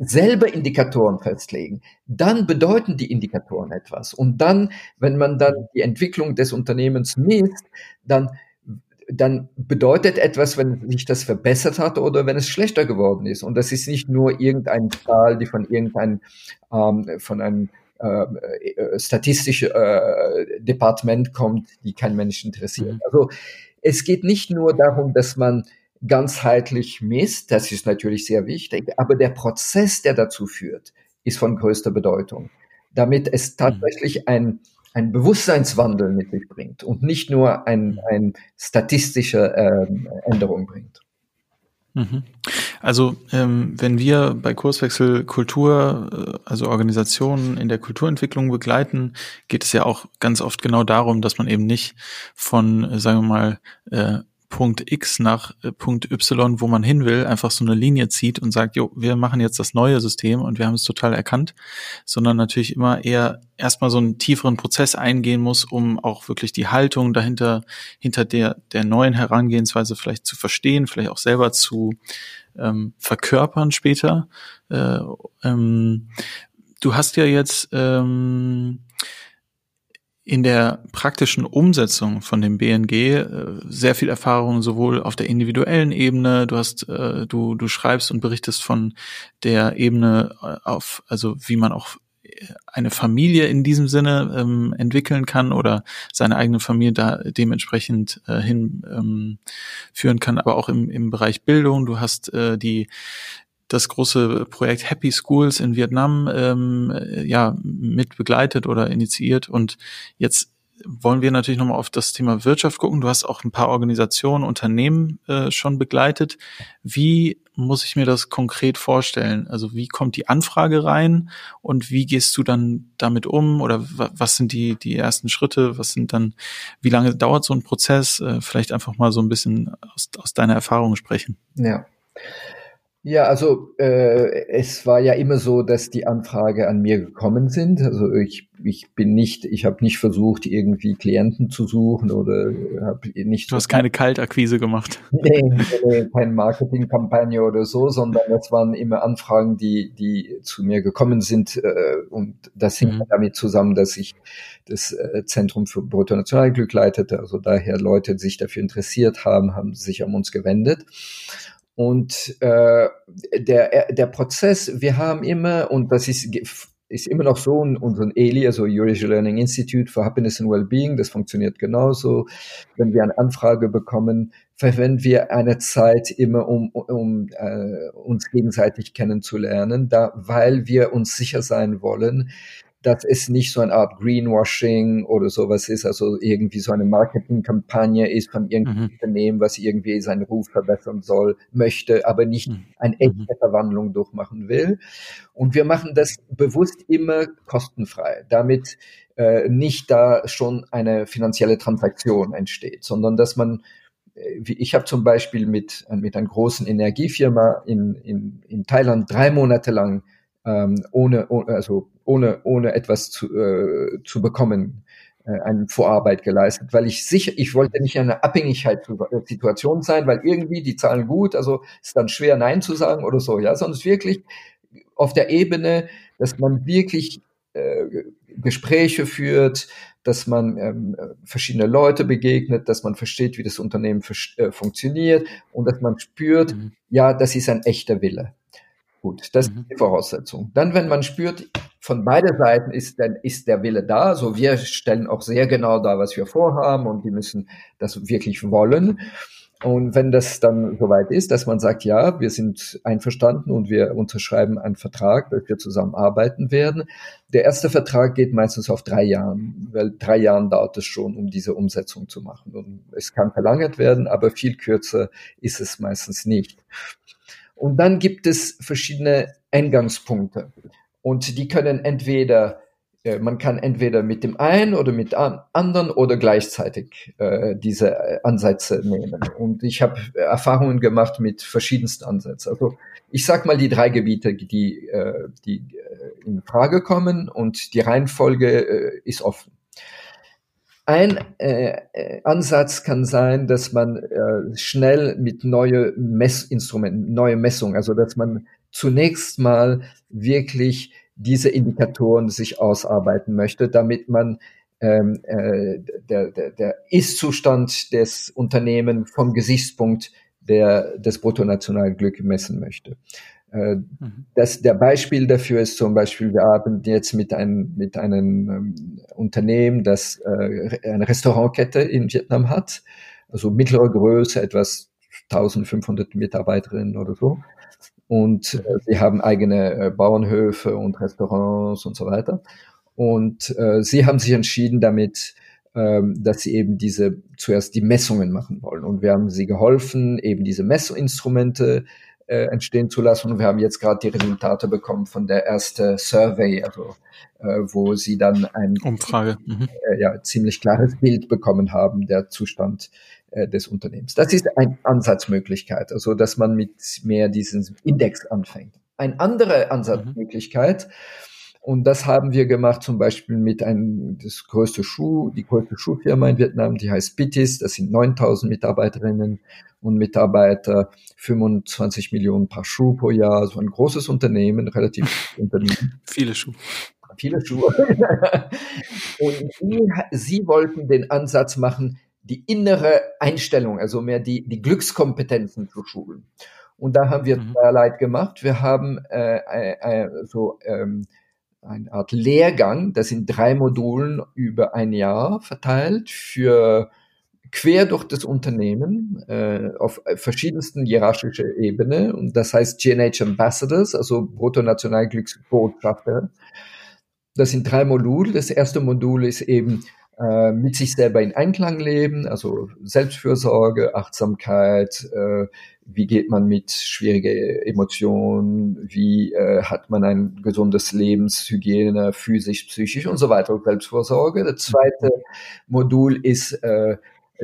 Speaker 2: selber Indikatoren festlegen, dann bedeuten die Indikatoren etwas. Und dann, wenn man dann die Entwicklung des Unternehmens misst, dann dann bedeutet etwas, wenn sich das verbessert hat oder wenn es schlechter geworden ist. Und das ist nicht nur irgendeine Zahl, die von irgendeinem ähm, von einem äh, äh, statistischen äh, Departement kommt, die kein Mensch interessiert. Mhm. Also es geht nicht nur darum, dass man ganzheitlich misst, das ist natürlich sehr wichtig, aber der Prozess, der dazu führt, ist von größter Bedeutung, damit es mhm. tatsächlich ein, ein Bewusstseinswandel mit sich bringt und nicht nur ein, mhm. ein statistische ähm, Änderung bringt.
Speaker 1: Mhm. Also ähm, wenn wir bei Kurswechsel Kultur, äh, also Organisationen in der Kulturentwicklung begleiten, geht es ja auch ganz oft genau darum, dass man eben nicht von, sagen wir mal, äh, Punkt X nach äh, Punkt Y, wo man hin will, einfach so eine Linie zieht und sagt, jo, wir machen jetzt das neue System und wir haben es total erkannt, sondern natürlich immer eher erstmal so einen tieferen Prozess eingehen muss, um auch wirklich die Haltung dahinter, hinter der, der neuen Herangehensweise vielleicht zu verstehen, vielleicht auch selber zu ähm, verkörpern später. Äh, ähm, du hast ja jetzt ähm, in der praktischen Umsetzung von dem BNG äh, sehr viel Erfahrung sowohl auf der individuellen Ebene, du hast äh, du du schreibst und berichtest von der Ebene äh, auf also wie man auch eine Familie in diesem Sinne ähm, entwickeln kann oder seine eigene Familie da dementsprechend äh, hin ähm, kann, aber auch im, im Bereich Bildung. Du hast äh, die das große Projekt Happy Schools in Vietnam ähm, ja mit begleitet oder initiiert und jetzt wollen wir natürlich nochmal auf das Thema Wirtschaft gucken. Du hast auch ein paar Organisationen, Unternehmen äh, schon begleitet. Wie muss ich mir das konkret vorstellen? Also wie kommt die Anfrage rein und wie gehst du dann damit um? Oder was sind die, die ersten Schritte? Was sind dann, wie lange dauert so ein Prozess? Äh, vielleicht einfach mal so ein bisschen aus, aus deiner Erfahrung sprechen.
Speaker 2: Ja. Ja, also äh, es war ja immer so, dass die Anfrage an mir gekommen sind. Also ich, ich bin nicht, ich habe nicht versucht, irgendwie Klienten zu suchen oder habe nicht.
Speaker 1: Du hast keine Kaltakquise gemacht.
Speaker 2: Nee, nee keine Marketingkampagne oder so, sondern es waren immer Anfragen, die, die zu mir gekommen sind. Äh, und das hing mhm. damit zusammen, dass ich das äh, Zentrum für Bruttonationalglück leitete. Also daher Leute, die sich dafür interessiert haben, haben sich an uns gewendet. Und äh, der, der Prozess, wir haben immer, und das ist, ist immer noch so, unseren ELI, also Eurasia Learning Institute for Happiness and Wellbeing, das funktioniert genauso. Wenn wir eine Anfrage bekommen, verwenden wir eine Zeit immer, um, um äh, uns gegenseitig kennenzulernen, da, weil wir uns sicher sein wollen, dass es nicht so eine Art Greenwashing oder sowas ist, also irgendwie so eine Marketingkampagne ist von irgendeinem mhm. Unternehmen, was irgendwie seinen Ruf verbessern soll, möchte, aber nicht mhm. eine echte mhm. Verwandlung durchmachen will. Und wir machen das bewusst immer kostenfrei, damit äh, nicht da schon eine finanzielle Transaktion entsteht, sondern dass man äh, ich habe zum Beispiel mit, mit einer großen Energiefirma in, in, in Thailand drei Monate lang ähm, ohne, also ohne, ohne etwas zu, äh, zu bekommen, äh, eine Vorarbeit geleistet, weil ich sicher, ich wollte nicht in einer Abhängigkeitssituation sein, weil irgendwie die zahlen gut, also ist dann schwer Nein zu sagen oder so, ja, sondern es ist wirklich auf der Ebene, dass man wirklich äh, Gespräche führt, dass man ähm, verschiedene Leute begegnet, dass man versteht, wie das Unternehmen äh, funktioniert und dass man spürt, mhm. ja, das ist ein echter Wille. Gut, das mhm. ist die Voraussetzung. Dann, wenn man spürt, von beiden Seiten ist, dann, ist der Wille da. Also wir stellen auch sehr genau dar, was wir vorhaben und die müssen das wirklich wollen. Und wenn das dann soweit ist, dass man sagt, ja, wir sind einverstanden und wir unterschreiben einen Vertrag, dass wir zusammenarbeiten werden. Der erste Vertrag geht meistens auf drei Jahren, weil drei Jahren dauert es schon, um diese Umsetzung zu machen. Und es kann verlängert werden, aber viel kürzer ist es meistens nicht. Und dann gibt es verschiedene Eingangspunkte. Und die können entweder äh, man kann entweder mit dem einen oder mit dem anderen oder gleichzeitig äh, diese äh, Ansätze nehmen. Und ich habe Erfahrungen gemacht mit verschiedensten Ansätzen. Also ich sag mal die drei Gebiete, die, äh, die in Frage kommen und die Reihenfolge ist offen. Ein äh, Ansatz kann sein, dass man äh, schnell mit neue Messinstrumenten, neue Messungen, also dass man zunächst mal wirklich diese Indikatoren sich ausarbeiten möchte, damit man ähm, äh, der, der, der Ist-Zustand des Unternehmens vom Gesichtspunkt der, des Bruttonationalglück messen möchte. Äh, mhm. das, der Beispiel dafür ist zum Beispiel, wir haben jetzt mit einem, mit einem ähm, Unternehmen, das äh, eine Restaurantkette in Vietnam hat, also mittlere Größe, etwas 1500 Mitarbeiterinnen oder so. Und äh, sie haben eigene äh, Bauernhöfe und Restaurants und so weiter. Und äh, sie haben sich entschieden damit, ähm, dass sie eben diese zuerst die Messungen machen wollen. Und wir haben sie geholfen, eben diese Messinstrumente äh, entstehen zu lassen. Und wir haben jetzt gerade die Resultate bekommen von der ersten Survey, also äh, wo sie dann ein
Speaker 1: Umfrage. Mhm.
Speaker 2: Äh, ja, ziemlich klares Bild bekommen haben, der Zustand äh, des Unternehmens. Das ist eine Ansatzmöglichkeit, also dass man mit mehr diesem Index anfängt. Eine andere Ansatzmöglichkeit, und das haben wir gemacht zum Beispiel mit einem, das größte Schuh, die größte Schuhfirma in Vietnam, die heißt Bitis, das sind 9000 Mitarbeiterinnen und Mitarbeiter, 25 Millionen Paar Schuhe pro Jahr, so ein großes Unternehmen, relativ Unternehmen.
Speaker 1: Viele Schuhe.
Speaker 2: Viele Schuhe. und sie, sie wollten den Ansatz machen, die innere Einstellung, also mehr die, die Glückskompetenzen zu schulen. Und da haben wir mhm. zweierlei gemacht. Wir haben äh, äh, äh, so ähm, eine Art Lehrgang, das in drei Modulen über ein Jahr verteilt für quer durch das Unternehmen äh, auf verschiedensten hierarchischer Ebene. Und das heißt GNH Ambassadors, also Bruttonationalglücksbotschafter. Das sind drei Module. Das erste Modul ist eben äh, mit sich selber in Einklang leben, also Selbstfürsorge, Achtsamkeit, äh, wie geht man mit schwierigen Emotionen, wie äh, hat man ein gesundes Lebenshygiene, physisch, psychisch und so weiter, Selbstvorsorge. Das zweite Modul ist äh,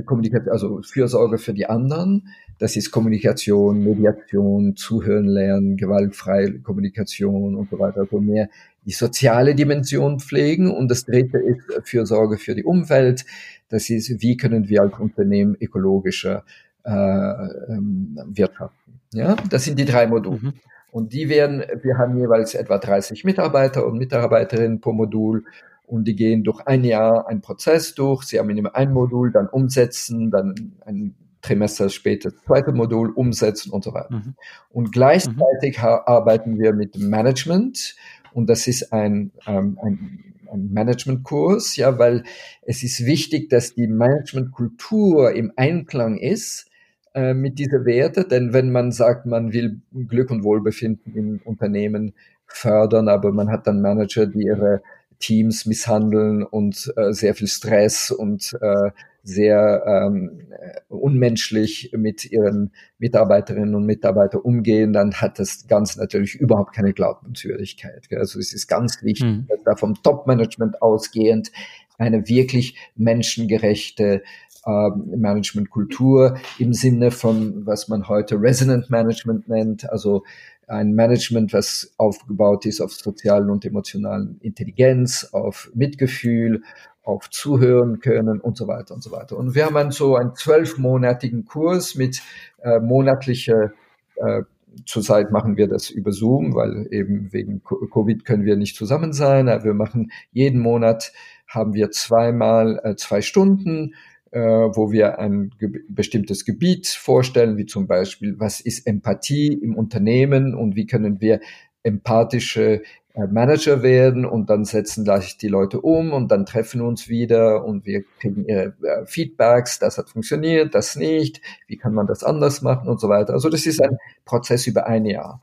Speaker 2: Kommunikation, also Fürsorge für die anderen. Das ist Kommunikation, Mediation, Zuhören lernen, gewaltfreie Kommunikation und so weiter. Also mehr die soziale Dimension pflegen. Und das dritte ist Fürsorge für die Umwelt. Das ist, wie können wir als Unternehmen ökologischer äh, ähm, wirtschaften. Ja, das sind die drei Module. Mhm. Und die werden, wir haben jeweils etwa 30 Mitarbeiter und Mitarbeiterinnen pro Modul und die gehen durch ein Jahr einen Prozess durch. Sie haben immer ein Modul, dann umsetzen, dann ein Trimester später das zweite Modul umsetzen und so weiter. Mhm. Und gleichzeitig mhm. arbeiten wir mit Management und das ist ein, ähm, ein, ein Managementkurs, ja, weil es ist wichtig, dass die Managementkultur im Einklang ist äh, mit dieser Werte, denn wenn man sagt, man will Glück und Wohlbefinden im Unternehmen fördern, aber man hat dann Manager, die ihre Teams misshandeln und äh, sehr viel Stress und äh, sehr ähm, unmenschlich mit ihren Mitarbeiterinnen und Mitarbeitern umgehen, dann hat das Ganze natürlich überhaupt keine Glaubenswürdigkeit. Also es ist ganz wichtig, mhm. dass da vom Top-Management ausgehend eine wirklich menschengerechte äh, Managementkultur im Sinne von, was man heute Resonant Management nennt, also ein Management, was aufgebaut ist auf sozialen und emotionalen Intelligenz, auf Mitgefühl, auf Zuhören können und so weiter und so weiter. Und wir haben so einen zwölfmonatigen Kurs mit äh, monatliche äh, Zurzeit machen wir das über Zoom, weil eben wegen Covid können wir nicht zusammen sein. Wir machen jeden Monat haben wir zweimal äh, zwei Stunden wo wir ein ge bestimmtes Gebiet vorstellen, wie zum Beispiel, was ist Empathie im Unternehmen und wie können wir empathische äh, Manager werden und dann setzen gleich die Leute um und dann treffen uns wieder und wir kriegen ihre äh, Feedbacks, das hat funktioniert, das nicht, wie kann man das anders machen und so weiter. Also das ist ein Prozess über ein Jahr.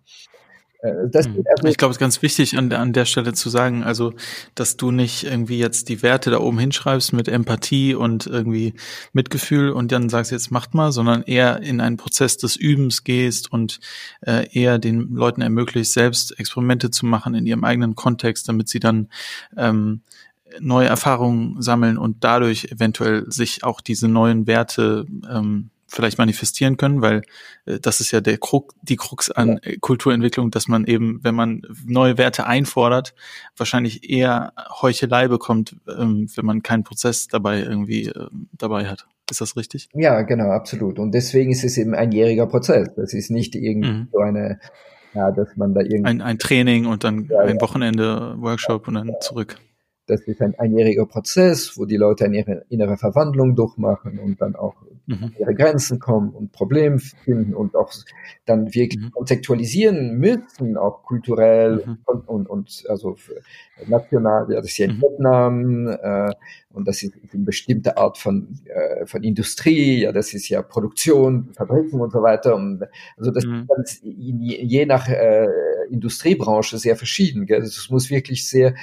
Speaker 1: Ich glaube, es ist ganz wichtig an, an der Stelle zu sagen, also, dass du nicht irgendwie jetzt die Werte da oben hinschreibst mit Empathie und irgendwie Mitgefühl und dann sagst, jetzt macht mal, sondern eher in einen Prozess des Übens gehst und äh, eher den Leuten ermöglicht, selbst Experimente zu machen in ihrem eigenen Kontext, damit sie dann ähm, neue Erfahrungen sammeln und dadurch eventuell sich auch diese neuen Werte ähm, vielleicht manifestieren können, weil äh, das ist ja der Krux, die Krux an äh, Kulturentwicklung, dass man eben, wenn man neue Werte einfordert, wahrscheinlich eher Heuchelei bekommt, ähm, wenn man keinen Prozess dabei irgendwie äh, dabei hat. Ist das richtig?
Speaker 2: Ja, genau, absolut. Und deswegen ist es eben ein jähriger Prozess. Das ist nicht irgendwie mhm. so eine, ja, dass man da irgendwie.
Speaker 1: Ein, ein Training und dann ja, ein Wochenende Workshop und dann zurück.
Speaker 2: Das ist ein einjähriger Prozess, wo die Leute eine innere Verwandlung durchmachen und dann auch mhm. ihre Grenzen kommen und Probleme finden und auch dann wirklich mhm. konzeptualisieren müssen, auch kulturell mhm. und, und, und also national, ja, das ist ja in mhm. Vietnam äh, und das ist eine bestimmte Art von, äh, von Industrie, ja, das ist ja Produktion, Fabriken und so weiter. Und, also das mhm. ist je nach äh, Industriebranche sehr verschieden. Also es muss wirklich sehr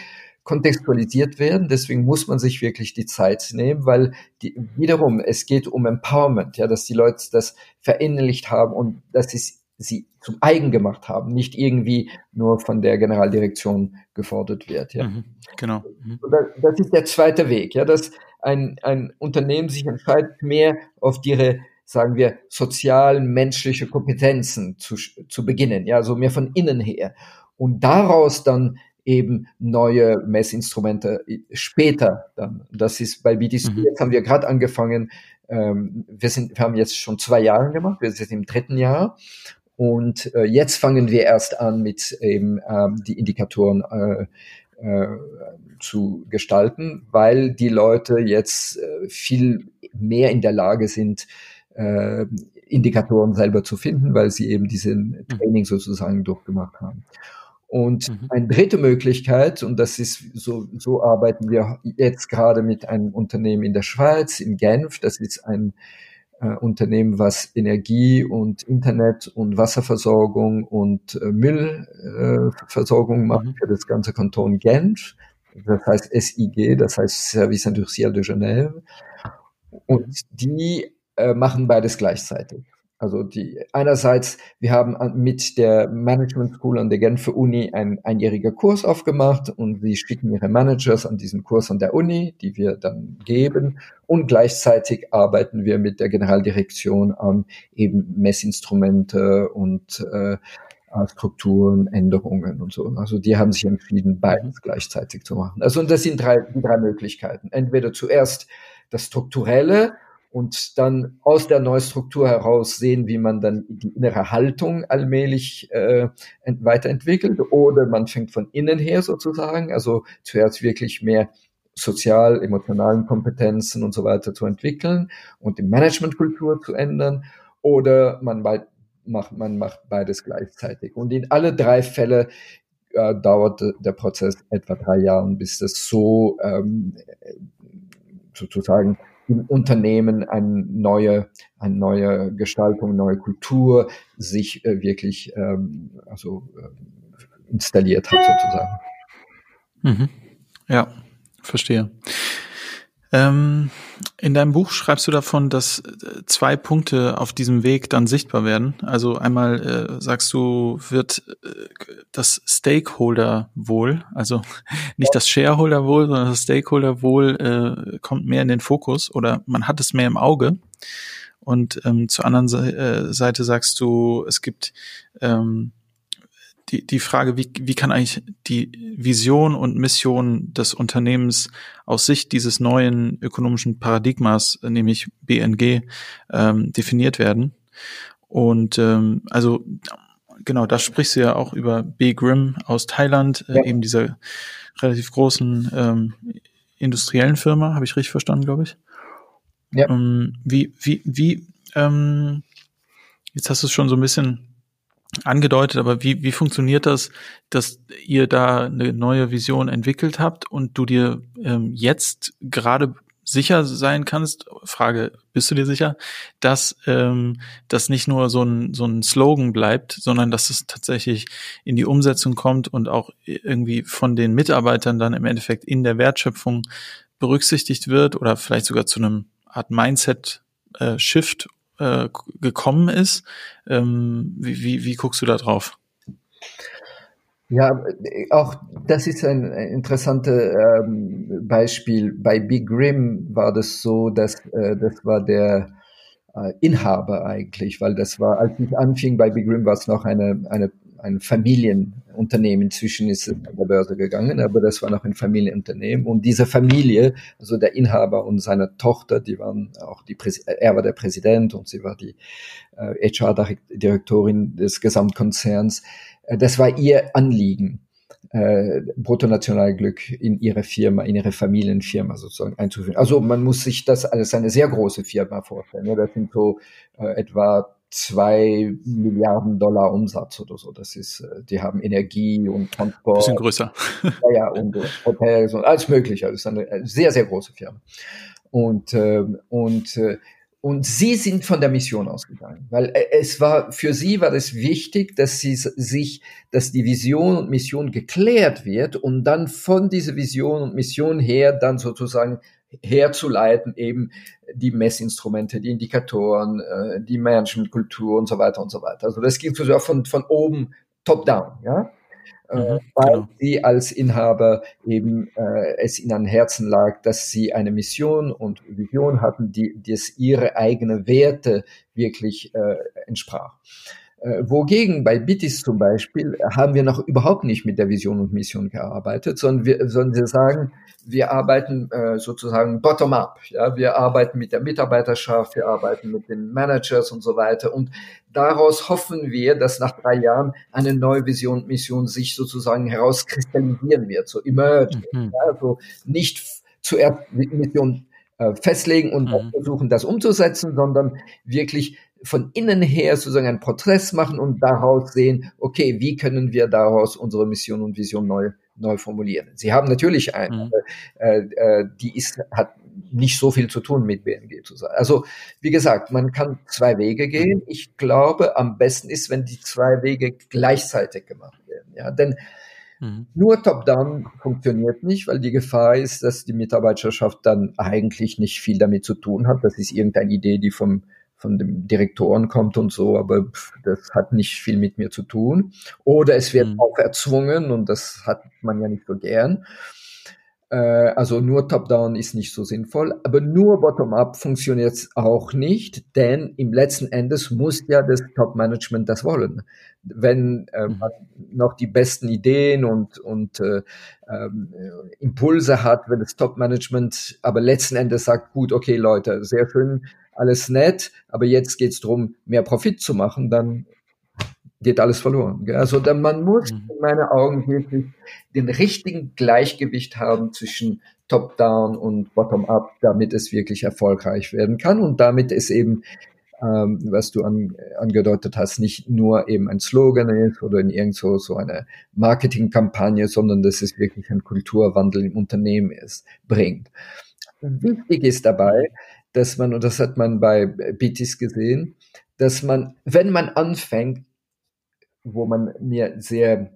Speaker 2: kontextualisiert werden. Deswegen muss man sich wirklich die Zeit nehmen, weil die, wiederum, es geht um Empowerment, ja, dass die Leute das verinnerlicht haben und dass sie sie zum eigen gemacht haben, nicht irgendwie nur von der Generaldirektion gefordert wird. Ja. Mhm,
Speaker 1: genau. Mhm.
Speaker 2: Das ist der zweite Weg, ja, dass ein, ein Unternehmen sich entscheidet, mehr auf ihre sagen wir, sozialen, menschliche Kompetenzen zu, zu beginnen, ja, also mehr von innen her. Und daraus dann eben neue Messinstrumente später dann. Das ist bei BTC, mhm. jetzt haben wir gerade angefangen, ähm, wir, sind, wir haben jetzt schon zwei Jahre gemacht, wir sind im dritten Jahr und äh, jetzt fangen wir erst an mit eben ähm, die Indikatoren äh, äh, zu gestalten, weil die Leute jetzt äh, viel mehr in der Lage sind, äh, Indikatoren selber zu finden, weil sie eben diesen mhm. Training sozusagen durchgemacht haben. Und mhm. eine dritte Möglichkeit, und das ist so, so arbeiten wir jetzt gerade mit einem Unternehmen in der Schweiz, in Genf. Das ist ein äh, Unternehmen, was Energie und Internet und Wasserversorgung und äh, Müllversorgung äh, macht mhm. für das ganze Kanton Genf. Das heißt SIG, das heißt Service Industriel de Genève. Und mhm. die äh, machen beides gleichzeitig. Also die einerseits, wir haben mit der Management School an der Genfer Uni ein einjähriger Kurs aufgemacht und sie schicken ihre Managers an diesen Kurs an der Uni, die wir dann geben. Und gleichzeitig arbeiten wir mit der Generaldirektion an eben Messinstrumente und äh, Strukturen, Änderungen und so. Also die haben sich entschieden, beides gleichzeitig zu machen. Also und das sind drei, die drei Möglichkeiten. Entweder zuerst das Strukturelle und dann aus der Neustruktur heraus sehen, wie man dann die innere Haltung allmählich äh, weiterentwickelt oder man fängt von innen her sozusagen, also zuerst wirklich mehr sozial, emotionalen Kompetenzen und so weiter zu entwickeln und die Managementkultur zu ändern oder man macht, man macht beides gleichzeitig. Und in alle drei Fälle äh, dauert der Prozess etwa drei Jahre, bis das so ähm, sozusagen im Unternehmen eine neue, eine neue Gestaltung, neue Kultur sich äh, wirklich ähm, also äh, installiert hat sozusagen.
Speaker 1: Mhm. Ja, verstehe. Ähm, in deinem Buch schreibst du davon, dass äh, zwei Punkte auf diesem Weg dann sichtbar werden. Also einmal äh, sagst du, wird äh, das Stakeholder-Wohl, also nicht das Shareholder-Wohl, sondern das Stakeholder-Wohl äh, kommt mehr in den Fokus oder man hat es mehr im Auge. Und ähm, zur anderen äh, Seite sagst du, es gibt ähm, die, die Frage, wie, wie kann eigentlich die Vision und Mission des Unternehmens aus Sicht dieses neuen ökonomischen Paradigmas, nämlich BNG, ähm, definiert werden? Und ähm, also genau, da sprichst du ja auch über B. Grimm aus Thailand, äh, ja. eben dieser relativ großen ähm, industriellen Firma, habe ich richtig verstanden, glaube ich. Ja. Ähm, wie, wie, wie, ähm, jetzt hast du es schon so ein bisschen angedeutet, aber wie, wie funktioniert das, dass ihr da eine neue Vision entwickelt habt und du dir ähm, jetzt gerade sicher sein kannst, Frage, bist du dir sicher, dass ähm, das nicht nur so ein, so ein Slogan bleibt, sondern dass es tatsächlich in die Umsetzung kommt und auch irgendwie von den Mitarbeitern dann im Endeffekt in der Wertschöpfung berücksichtigt wird oder vielleicht sogar zu einem Art Mindset-Shift äh, gekommen ist. Ähm, wie, wie, wie guckst du da drauf?
Speaker 2: Ja, auch das ist ein interessantes ähm, Beispiel. Bei Big Rim war das so, dass äh, das war der äh, Inhaber eigentlich, weil das war, als ich anfing bei Big Rim, war es noch eine, eine, ein Familienunternehmen. Inzwischen ist es an der Börse gegangen, aber das war noch ein Familienunternehmen. Und diese Familie, also der Inhaber und seine Tochter, die waren auch die, Präs er war der Präsident und sie war die äh, HR-Direktorin des Gesamtkonzerns äh, das war ihr Anliegen, äh, Bruttonationalglück in ihre Firma, in ihre Familienfirma sozusagen einzuführen. Also man muss sich das als eine sehr große Firma vorstellen. Ja, das sind so äh, etwa zwei Milliarden Dollar Umsatz oder so. Das ist, äh, die haben Energie und Transport.
Speaker 1: Bisschen größer.
Speaker 2: ja, ja, und Hotels und alles Mögliche. Das ist eine sehr, sehr große Firma. Und, äh, und äh, und sie sind von der Mission ausgegangen, weil äh, es war, für sie war es wichtig, dass sie sich, dass die Vision und Mission geklärt wird und dann von dieser Vision und Mission her dann sozusagen herzuleiten eben die Messinstrumente, die Indikatoren, äh, die Managementkultur und so weiter und so weiter. Also das geht sogar von, von oben top down, ja. Äh, mhm, weil genau. sie als Inhaber eben äh, es ihnen an Herzen lag, dass sie eine Mission und Vision hatten, die, die es ihre eigenen Werte wirklich äh, entsprach. Äh, wogegen bei Bitis zum Beispiel haben wir noch überhaupt nicht mit der Vision und Mission gearbeitet, sondern wir, sondern wir sagen, wir arbeiten äh, sozusagen bottom-up. Ja? Wir arbeiten mit der Mitarbeiterschaft, wir arbeiten mit den Managers und so weiter. Und daraus hoffen wir, dass nach drei Jahren eine neue Vision und Mission sich sozusagen herauskristallisieren wird, so emerge. Mhm. Ja? Also nicht zuerst die Mission äh, festlegen und mhm. versuchen, das umzusetzen, sondern wirklich von innen her sozusagen ein Porträt machen und daraus sehen, okay, wie können wir daraus unsere Mission und Vision neu, neu formulieren. Sie haben natürlich eine, mhm. äh, äh, die ist, hat nicht so viel zu tun mit BNG zu sein. Also, wie gesagt, man kann zwei Wege gehen. Ich glaube, am besten ist, wenn die zwei Wege gleichzeitig gemacht werden. Ja, denn mhm. nur Top-Down funktioniert nicht, weil die Gefahr ist, dass die Mitarbeiterschaft dann eigentlich nicht viel damit zu tun hat. Das ist irgendeine Idee, die vom von dem Direktoren kommt und so, aber das hat nicht viel mit mir zu tun. Oder es wird mhm. auch erzwungen und das hat man ja nicht so gern. Äh, also nur Top-Down ist nicht so sinnvoll, aber nur Bottom-Up funktioniert es auch nicht, denn im letzten Endes muss ja das Top-Management das wollen. Wenn äh, mhm. man noch die besten Ideen und, und äh, ähm, Impulse hat, wenn das Top-Management aber letzten Endes sagt, gut, okay Leute, sehr schön, alles nett, aber jetzt geht es darum, mehr Profit zu machen, dann geht alles verloren. Also dann, man muss mhm. in meinen Augen wirklich den richtigen Gleichgewicht haben zwischen Top-Down und Bottom-Up, damit es wirklich erfolgreich werden kann und damit es eben, ähm, was du an, angedeutet hast, nicht nur eben ein Slogan ist oder in irgendwo so eine Marketingkampagne, sondern dass es wirklich ein Kulturwandel im Unternehmen ist, bringt. Wichtig ist dabei, dass man, und das hat man bei BTs gesehen, dass man, wenn man anfängt, wo man mir sehr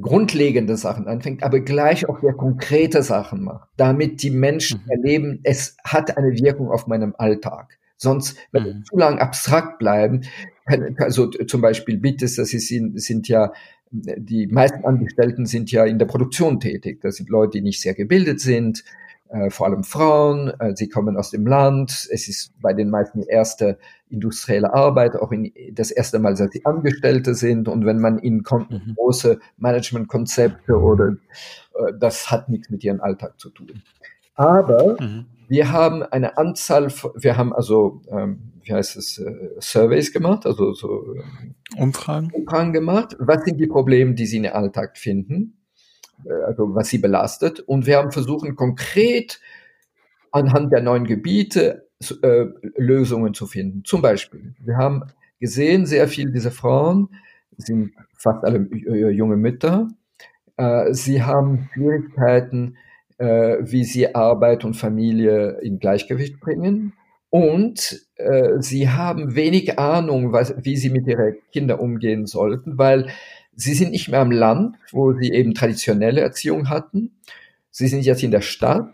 Speaker 2: grundlegende Sachen anfängt, aber gleich auch sehr konkrete Sachen macht, damit die Menschen mhm. erleben, es hat eine Wirkung auf meinem Alltag. Sonst, wenn wir mhm. zu lang abstrakt bleiben, also zum Beispiel Bittes, das sind, sind ja die meisten Angestellten sind ja in der Produktion tätig. Das sind Leute, die nicht sehr gebildet sind, äh, vor allem Frauen, äh, sie kommen aus dem Land, es ist bei den meisten die erste industrielle Arbeit, auch in, das erste Mal, dass sie Angestellte sind und wenn man ihnen kommt, mhm. große Managementkonzepte oder äh, das hat nichts mit ihrem Alltag zu tun. Aber mhm. wir haben eine Anzahl, wir haben also, ähm, wie heißt es, äh, Surveys gemacht, also so
Speaker 1: Umfragen.
Speaker 2: Umfragen gemacht. Was sind die Probleme, die sie in den Alltag finden? Äh, also was sie belastet. Und wir haben versucht, konkret anhand der neuen Gebiete äh, Lösungen zu finden. Zum Beispiel, wir haben gesehen, sehr viele dieser Frauen sind fast alle junge Mütter. Sie haben Schwierigkeiten, wie sie Arbeit und Familie in Gleichgewicht bringen. Und äh, sie haben wenig Ahnung, was, wie sie mit ihren Kindern umgehen sollten, weil sie sind nicht mehr am Land, wo sie eben traditionelle Erziehung hatten. Sie sind jetzt in der Stadt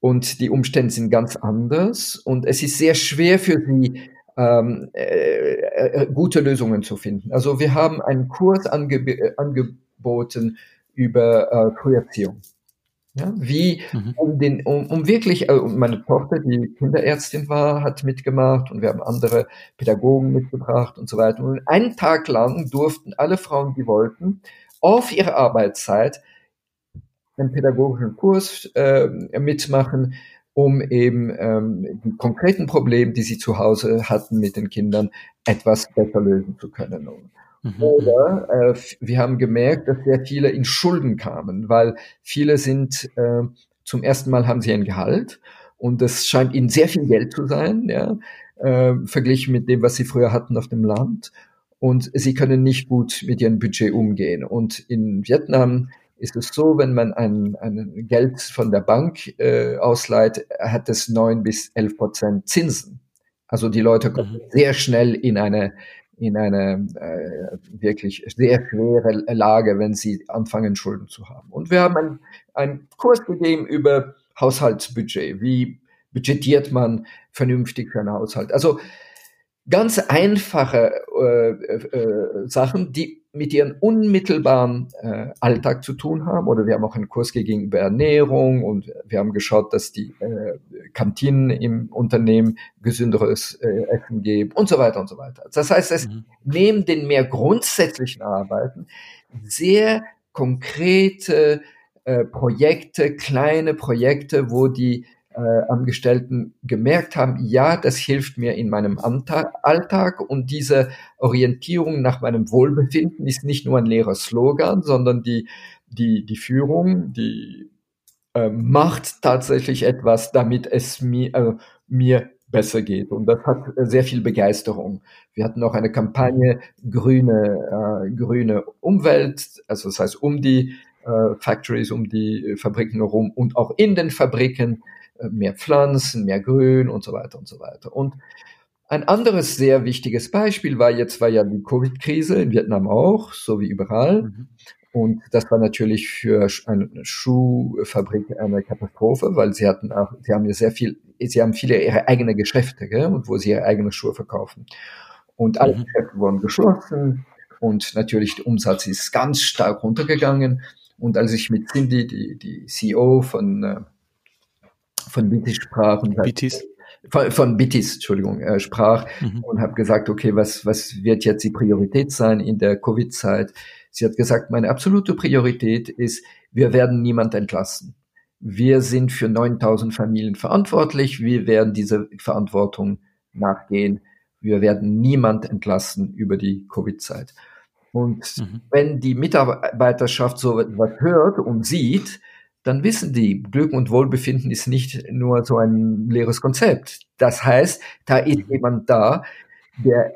Speaker 2: und die Umstände sind ganz anders. Und es ist sehr schwer für sie, ähm, äh, äh, gute Lösungen zu finden. Also wir haben einen Kurs angeb angeboten über äh, Früherziehung. Ja, wie, mhm. um, den, um, um wirklich, äh, meine Tochter, die Kinderärztin war, hat mitgemacht und wir haben andere Pädagogen mitgebracht und so weiter. Und einen Tag lang durften alle Frauen, die wollten, auf ihre Arbeitszeit einen pädagogischen Kurs äh, mitmachen, um eben ähm, die konkreten Probleme, die sie zu Hause hatten mit den Kindern, etwas besser lösen zu können. Mhm. Oder äh, wir haben gemerkt, dass sehr viele in Schulden kamen, weil viele sind äh, zum ersten Mal haben sie ein Gehalt und das scheint ihnen sehr viel Geld zu sein, ja, äh, verglichen mit dem, was sie früher hatten auf dem Land. Und sie können nicht gut mit ihrem Budget umgehen. Und in Vietnam ist es so, wenn man ein, ein Geld von der Bank äh, ausleiht, hat es neun bis elf Prozent Zinsen. Also die Leute kommen mhm. sehr schnell in eine in eine äh, wirklich sehr schwere Lage, wenn sie anfangen, Schulden zu haben. Und wir haben einen, einen Kurs gegeben über Haushaltsbudget. Wie budgetiert man vernünftig für einen Haushalt? Also ganz einfache äh, äh, Sachen, die mit ihrem unmittelbaren äh, Alltag zu tun haben. Oder wir haben auch einen Kurs gegeben über Ernährung und wir haben geschaut, dass die äh, Kantinen im Unternehmen gesünderes äh, Essen geben und so weiter und so weiter. Das heißt, es mhm. neben den mehr grundsätzlichen Arbeiten sehr konkrete äh, Projekte, kleine Projekte, wo die äh, Angestellten gemerkt haben, ja, das hilft mir in meinem Alltag und diese Orientierung nach meinem Wohlbefinden ist nicht nur ein leerer Slogan, sondern die, die, die Führung, die äh, macht tatsächlich etwas, damit es mir, äh, mir besser geht. Und das hat sehr viel Begeisterung. Wir hatten auch eine Kampagne grüne, äh, grüne Umwelt, also das heißt um die äh, Factories, um die Fabriken herum und auch in den Fabriken mehr Pflanzen, mehr Grün und so weiter und so weiter. Und ein anderes sehr wichtiges Beispiel war jetzt war ja die Covid-Krise in Vietnam auch, so wie überall. Mhm. Und das war natürlich für eine Schuhfabrik eine Katastrophe, weil sie hatten auch, sie haben ja sehr viel, sie haben viele ihre eigenen Geschäfte, gell, und wo sie ihre eigenen Schuhe verkaufen. Und alle mhm. Geschäfte wurden geschlossen und natürlich der Umsatz ist ganz stark runtergegangen. Und als ich mit Cindy, die, die CEO von äh, von Bitis sprach und Bitis. Von, von Bitis, Entschuldigung, äh, sprach mhm. und habe gesagt, okay, was, was wird jetzt die Priorität sein in der Covid-Zeit? Sie hat gesagt, meine absolute Priorität ist, wir werden niemand entlassen. Wir sind für 9000 Familien verantwortlich. Wir werden diese Verantwortung nachgehen. Wir werden niemand entlassen über die Covid-Zeit. Und mhm. wenn die Mitarbeiterschaft so etwas hört und sieht, dann wissen die, Glück und Wohlbefinden ist nicht nur so ein leeres Konzept. Das heißt, da ist mhm. jemand da, der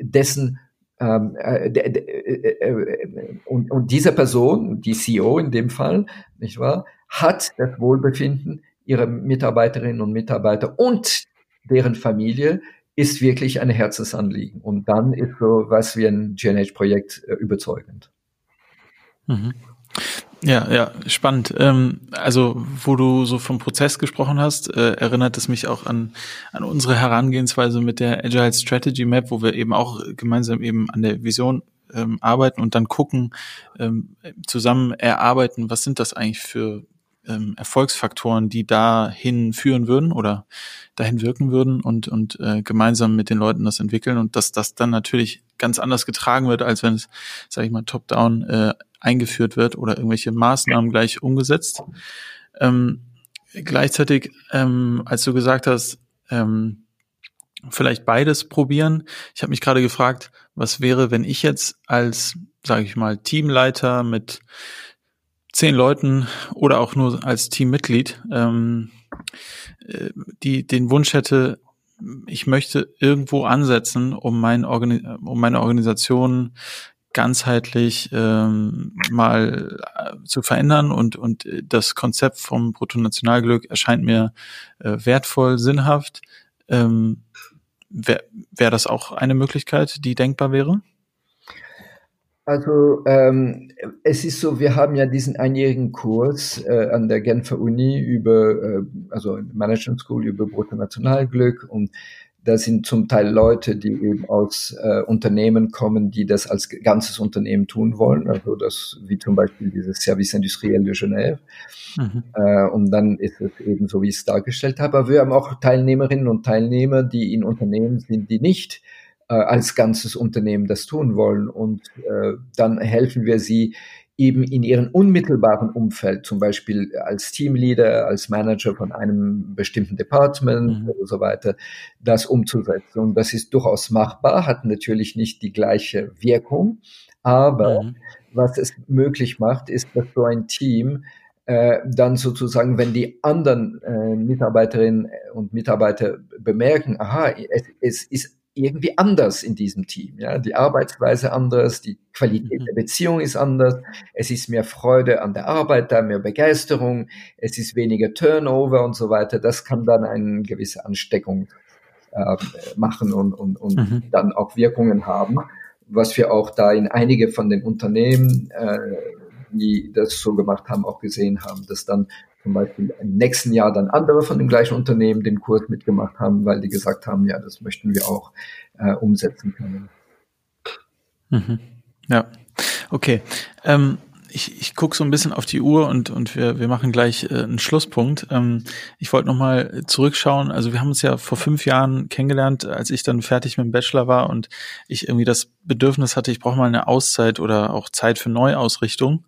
Speaker 2: dessen ähm, äh, der, der, äh, äh, und, und diese Person, die CEO in dem Fall, nicht wahr, hat das Wohlbefinden ihrer Mitarbeiterinnen und Mitarbeiter und deren Familie ist wirklich ein Herzensanliegen. Und dann ist so was wie ein GNH-Projekt äh, überzeugend.
Speaker 1: Mhm. Ja, ja, spannend. Ähm, also, wo du so vom Prozess gesprochen hast, äh, erinnert es mich auch an, an unsere Herangehensweise mit der Agile Strategy Map, wo wir eben auch gemeinsam eben an der Vision ähm, arbeiten und dann gucken, ähm, zusammen erarbeiten, was sind das eigentlich für ähm, Erfolgsfaktoren, die dahin führen würden oder dahin wirken würden und, und äh, gemeinsam mit den Leuten das entwickeln und dass das dann natürlich ganz anders getragen wird, als wenn es, sage ich mal, top-down äh, eingeführt wird oder irgendwelche Maßnahmen gleich umgesetzt. Ähm, gleichzeitig, ähm, als du gesagt hast, ähm, vielleicht beides probieren. Ich habe mich gerade gefragt, was wäre, wenn ich jetzt als, sage ich mal, Teamleiter mit zehn Leuten oder auch nur als Teammitglied ähm, äh, die den Wunsch hätte, ich möchte irgendwo ansetzen, um, mein Organi um meine Organisation ganzheitlich ähm, mal äh, zu verändern und, und das Konzept vom Bruttonationalglück erscheint mir äh, wertvoll, sinnhaft. Ähm, Wäre wär das auch eine Möglichkeit, die denkbar wäre?
Speaker 2: Also ähm, es ist so, wir haben ja diesen einjährigen Kurs äh, an der Genfer Uni über, äh, also Management School über Bruttonationalglück und da sind zum Teil Leute, die eben aus äh, Unternehmen kommen, die das als ganzes Unternehmen tun wollen, also das wie zum Beispiel dieses Service Industriel de Genève. Mhm. Äh, und dann ist es eben so, wie ich es dargestellt habe. Aber wir haben auch Teilnehmerinnen und Teilnehmer, die in Unternehmen sind, die nicht äh, als ganzes Unternehmen das tun wollen. Und äh, dann helfen wir sie eben in ihrem unmittelbaren Umfeld, zum Beispiel als Teamleader, als Manager von einem bestimmten Department mhm. und so weiter, das umzusetzen. Und das ist durchaus machbar, hat natürlich nicht die gleiche Wirkung, aber mhm. was es möglich macht, ist, dass so ein Team äh, dann sozusagen, wenn die anderen äh, Mitarbeiterinnen und Mitarbeiter bemerken, aha, es, es ist irgendwie anders in diesem Team. Ja? Die Arbeitsweise anders, die Qualität der mhm. Beziehung ist anders, es ist mehr Freude an der Arbeit, da mehr Begeisterung, es ist weniger Turnover und so weiter. Das kann dann eine gewisse Ansteckung äh, machen und, und, und mhm. dann auch Wirkungen haben, was wir auch da in einige von den Unternehmen, äh, die das so gemacht haben, auch gesehen haben, dass dann zum Beispiel im nächsten Jahr dann andere von dem gleichen Unternehmen den Kurs mitgemacht haben, weil die gesagt haben, ja, das möchten wir auch äh, umsetzen können.
Speaker 1: Mhm. Ja, okay. Ähm, ich, ich gucke so ein bisschen auf die Uhr und, und wir, wir machen gleich äh, einen Schlusspunkt. Ähm, ich wollte nochmal zurückschauen. Also wir haben uns ja vor fünf Jahren kennengelernt, als ich dann fertig mit dem Bachelor war und ich irgendwie das Bedürfnis hatte, ich brauche mal eine Auszeit oder auch Zeit für Neuausrichtung.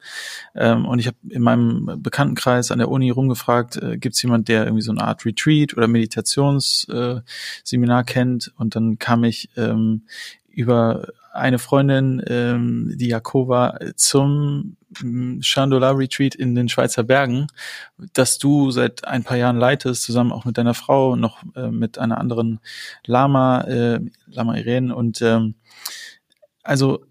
Speaker 1: Ähm, und ich habe in meinem Bekanntenkreis an der Uni rumgefragt, äh, gibt es jemand, der irgendwie so eine Art Retreat oder Meditationsseminar äh, kennt? Und dann kam ich ähm, über eine Freundin, ähm, die Jakova, zum Chandola Retreat in den Schweizer Bergen, das du seit ein paar Jahren leitest, zusammen auch mit deiner Frau noch äh, mit einer anderen Lama, äh, Lama Irene. Und ähm, also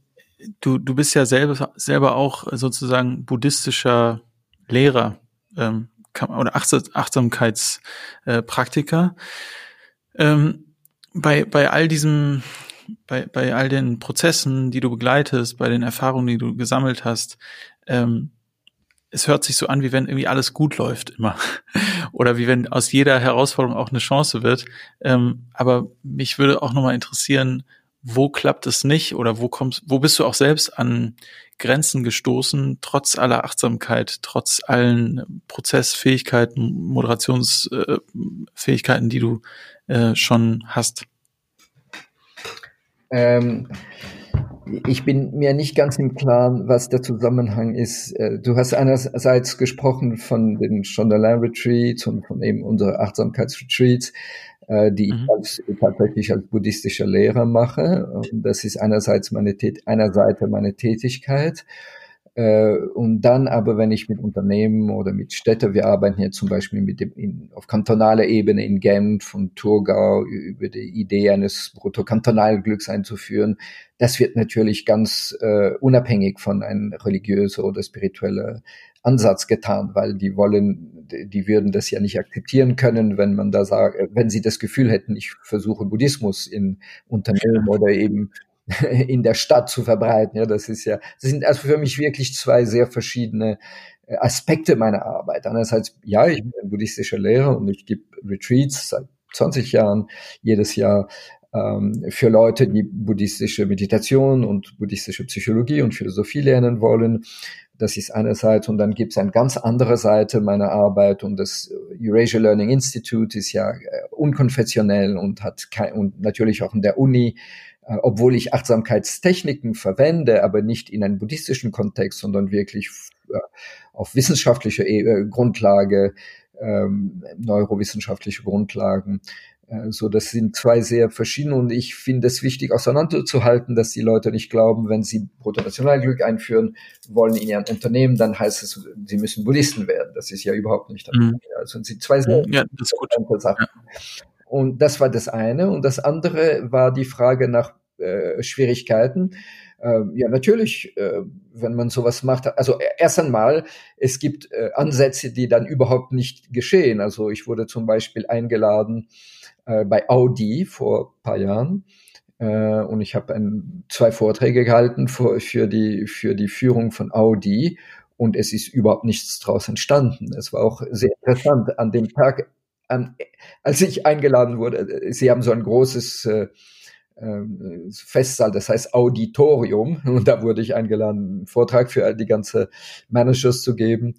Speaker 1: du, du bist ja selber, selber auch sozusagen buddhistischer Lehrer ähm, oder Achtsamkeitspraktiker. Ähm, bei, bei all diesem bei, bei all den Prozessen, die du begleitest, bei den Erfahrungen, die du gesammelt hast, ähm, es hört sich so an, wie wenn irgendwie alles gut läuft immer. Oder wie wenn aus jeder Herausforderung auch eine Chance wird. Ähm, aber mich würde auch nochmal interessieren, wo klappt es nicht oder wo kommst, wo bist du auch selbst an Grenzen gestoßen, trotz aller Achtsamkeit, trotz allen Prozessfähigkeiten, Moderationsfähigkeiten, die du äh, schon hast?
Speaker 2: Ähm, ich bin mir nicht ganz im Klaren, was der Zusammenhang ist. Äh, du hast einerseits gesprochen von den Shondaland Retreats und von eben unseren Achtsamkeitsretreats, äh, die mhm. ich als, tatsächlich als buddhistischer Lehrer mache. Und das ist einerseits meine, einer Seite meine Tätigkeit. Äh, und dann aber, wenn ich mit Unternehmen oder mit Städten, wir arbeiten hier zum Beispiel mit dem, in, auf kantonaler Ebene in Genf und Thurgau über die Idee eines Bruttokantonalglücks einzuführen, das wird natürlich ganz äh, unabhängig von einem religiösen oder spirituellen Ansatz getan, weil die wollen, die würden das ja nicht akzeptieren können, wenn man da sagt, wenn sie das Gefühl hätten, ich versuche Buddhismus in Unternehmen oder eben in der Stadt zu verbreiten. Ja, das ist ja, das sind also für mich wirklich zwei sehr verschiedene äh, Aspekte meiner Arbeit. Einerseits, ja, ich bin buddhistischer Lehrer und ich gebe Retreats seit 20 Jahren jedes Jahr ähm, für Leute, die buddhistische Meditation und buddhistische Psychologie und Philosophie lernen wollen. Das ist einerseits und dann gibt es eine ganz andere Seite meiner Arbeit und das Eurasia Learning Institute ist ja äh, unkonfessionell und hat kein, und natürlich auch in der Uni obwohl ich Achtsamkeitstechniken verwende, aber nicht in einem buddhistischen Kontext, sondern wirklich äh, auf wissenschaftlicher e Grundlage, ähm, neurowissenschaftliche Grundlagen. So, das sind zwei sehr verschiedene und ich finde es wichtig auseinanderzuhalten, dass die Leute nicht glauben, wenn sie Bruttonationalglück einführen wollen in ihrem Unternehmen, dann heißt es, sie müssen Buddhisten werden. Das ist ja überhaupt nicht. Mhm. Also sind zwei sehr ja, Sachen. Und das war das eine. Und das andere war die Frage nach äh, Schwierigkeiten. äh, ja, natürlich, äh, wenn man sowas macht, also erst einmal, es gibt äh, Ansätze, die dann überhaupt nicht geschehen. Also ich wurde zum Beispiel eingeladen äh, bei Audi vor paar Jahren äh, und ich habe zwei Vorträge gehalten für, für, die, für die Führung von Audi und es ist überhaupt nichts daraus entstanden. Es war auch sehr interessant an dem Tag, an, als ich eingeladen wurde. Sie haben so ein großes äh, äh, Festsaal, das heißt Auditorium, und da wurde ich eingeladen, einen Vortrag für die ganze Managers zu geben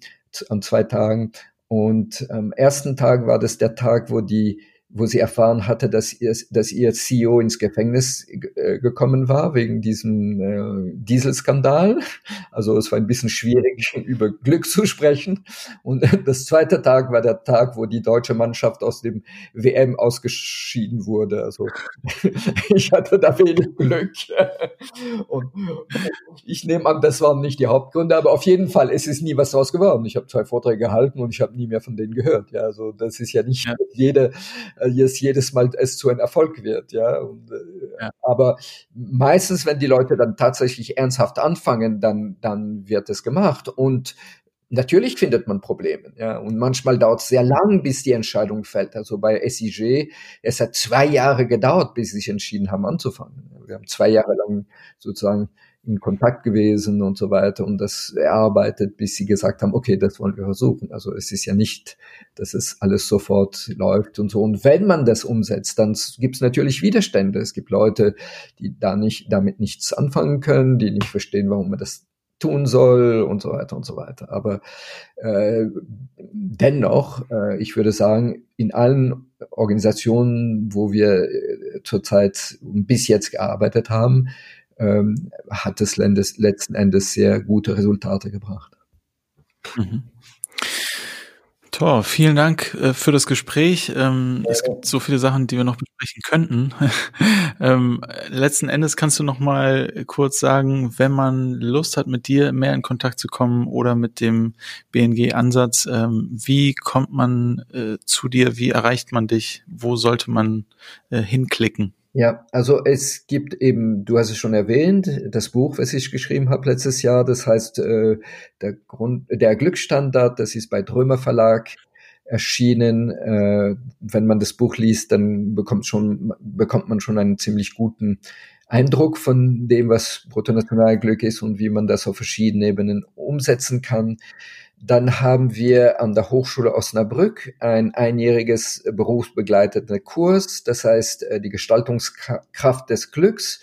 Speaker 2: an zwei Tagen. Und am ersten Tag war das der Tag, wo die wo sie erfahren hatte, dass ihr, dass ihr CEO ins Gefängnis äh, gekommen war wegen diesem äh, Dieselskandal. Also es war ein bisschen schwierig, über Glück zu sprechen. Und das zweite Tag war der Tag, wo die deutsche Mannschaft aus dem WM ausgeschieden wurde. Also ich hatte da wenig Glück. Und ich nehme an, das waren nicht die Hauptgründe, aber auf jeden Fall, es ist nie was draus geworden. Ich habe zwei Vorträge gehalten und ich habe nie mehr von denen gehört. Ja, also das ist ja nicht ja. jede jetzt jedes Mal es zu einem Erfolg wird, ja. Und, äh, ja. Aber meistens, wenn die Leute dann tatsächlich ernsthaft anfangen, dann, dann wird es gemacht. Und Natürlich findet man Probleme, ja, und manchmal dauert es sehr lang, bis die Entscheidung fällt. Also bei SIG, es hat zwei Jahre gedauert, bis sie sich entschieden haben anzufangen. Wir haben zwei Jahre lang sozusagen in Kontakt gewesen und so weiter und das erarbeitet, bis sie gesagt haben, okay, das wollen wir versuchen. Also es ist ja nicht, dass es alles sofort läuft und so. Und wenn man das umsetzt, dann gibt es natürlich Widerstände. Es gibt Leute, die da nicht, damit nichts anfangen können, die nicht verstehen, warum man das tun soll und so weiter und so weiter. Aber äh, dennoch, äh, ich würde sagen, in allen Organisationen, wo wir äh, zurzeit bis jetzt gearbeitet haben, ähm, hat es letzten Endes sehr gute Resultate gebracht.
Speaker 1: Mhm. Tor, vielen Dank äh, für das Gespräch. Ähm, ja. Es gibt so viele Sachen, die wir noch besprechen könnten. ähm, letzten Endes kannst du noch mal kurz sagen, wenn man Lust hat, mit dir mehr in Kontakt zu kommen oder mit dem BNG-Ansatz, ähm, wie kommt man äh, zu dir? Wie erreicht man dich? Wo sollte man äh, hinklicken?
Speaker 2: Ja, also es gibt eben, du hast es schon erwähnt, das Buch, was ich geschrieben habe letztes Jahr, das heißt äh, der Grund, der Glücksstandard, das ist bei Drömer Verlag erschienen. Äh, wenn man das Buch liest, dann bekommt schon bekommt man schon einen ziemlich guten Eindruck von dem, was Bruttonationalglück ist und wie man das auf verschiedenen Ebenen umsetzen kann. Dann haben wir an der Hochschule Osnabrück ein einjähriges berufsbegleitender Kurs, das heißt äh, die Gestaltungskraft des Glücks.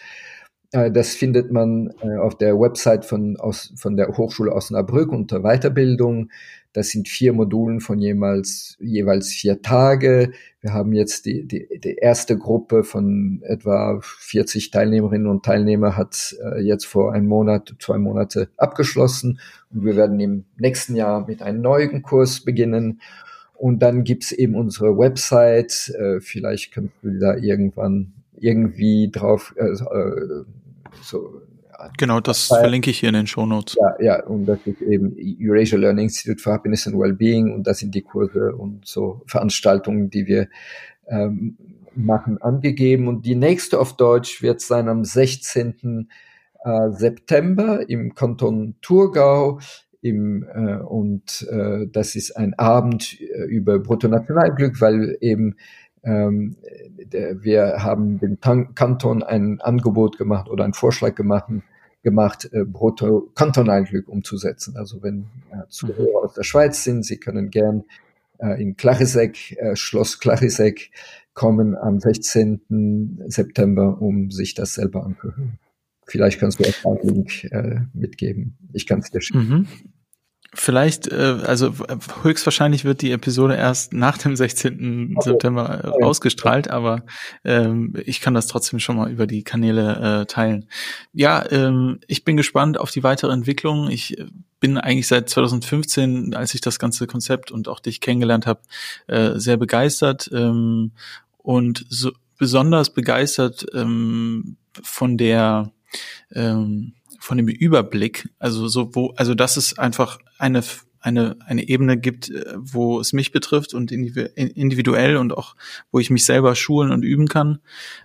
Speaker 2: Äh, das findet man äh, auf der Website von, von der Hochschule Osnabrück unter Weiterbildung. Das sind vier Modulen von jeweils, jeweils vier Tage. Wir haben jetzt die, die, die erste Gruppe von etwa 40 Teilnehmerinnen und Teilnehmer hat äh, jetzt vor einem Monat, zwei Monate abgeschlossen. Und wir werden im nächsten Jahr mit einem neuen Kurs beginnen. Und dann gibt's eben unsere Website. Äh, vielleicht könnt ihr da irgendwann irgendwie drauf äh, äh
Speaker 1: Genau, das verlinke ich hier in den Show Notes.
Speaker 2: Ja, ja, und das ist eben Eurasia Learning Institute for Happiness and Wellbeing und das sind die Kurse und so Veranstaltungen, die wir ähm, machen, angegeben. Und die nächste auf Deutsch wird sein am 16. Äh, September im Kanton Thurgau. Im, äh, und äh, das ist ein Abend äh, über Bruttonationalglück, weil eben ähm, der, wir haben dem Kanton ein Angebot gemacht oder einen Vorschlag gemacht, gemacht, äh, Brutto-Kantonalglück umzusetzen. Also wenn äh, Zuhörer mhm. aus der Schweiz sind, sie können gern äh, in Clarisek, äh, Schloss Clarisek kommen am 16. September, um sich das selber anzuhören. Vielleicht kannst du auch einen Link äh, mitgeben. Ich kann es dir schicken. Mhm.
Speaker 1: Vielleicht, äh, also höchstwahrscheinlich wird die Episode erst nach dem 16. Okay. September äh, ausgestrahlt, aber ähm, ich kann das trotzdem schon mal über die Kanäle äh, teilen. Ja, ähm, ich bin gespannt auf die weitere Entwicklung. Ich äh, bin eigentlich seit 2015, als ich das ganze Konzept und auch dich kennengelernt habe, äh, sehr begeistert ähm, und so besonders begeistert ähm, von der ähm, von dem Überblick, also so wo, also das ist einfach eine eine, eine Ebene gibt, äh, wo es mich betrifft und individuell und auch, wo ich mich selber schulen und üben kann,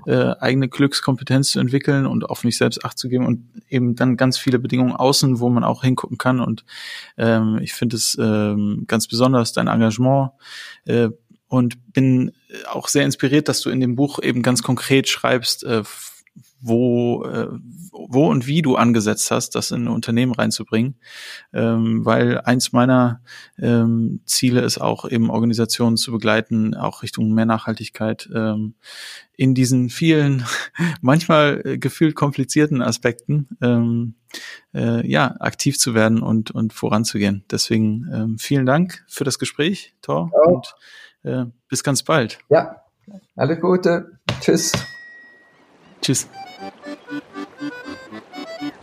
Speaker 1: äh, eigene Glückskompetenz zu entwickeln und auf mich selbst Acht zu geben und eben dann ganz viele Bedingungen außen, wo man auch hingucken kann. Und ähm, ich finde es ähm, ganz besonders, dein Engagement äh, und bin auch sehr inspiriert, dass du in dem Buch eben ganz konkret schreibst, äh, wo, äh, wo und wie du angesetzt hast, das in ein Unternehmen reinzubringen. Ähm, weil eins meiner ähm, Ziele ist auch eben Organisationen zu begleiten, auch Richtung mehr Nachhaltigkeit, ähm, in diesen vielen, manchmal äh, gefühlt komplizierten Aspekten, ähm, äh, ja, aktiv zu werden und, und voranzugehen. Deswegen ähm, vielen Dank für das Gespräch, Thor, ja. und äh, bis ganz bald.
Speaker 2: Ja, alles Gute. Tschüss.
Speaker 1: Tschüss.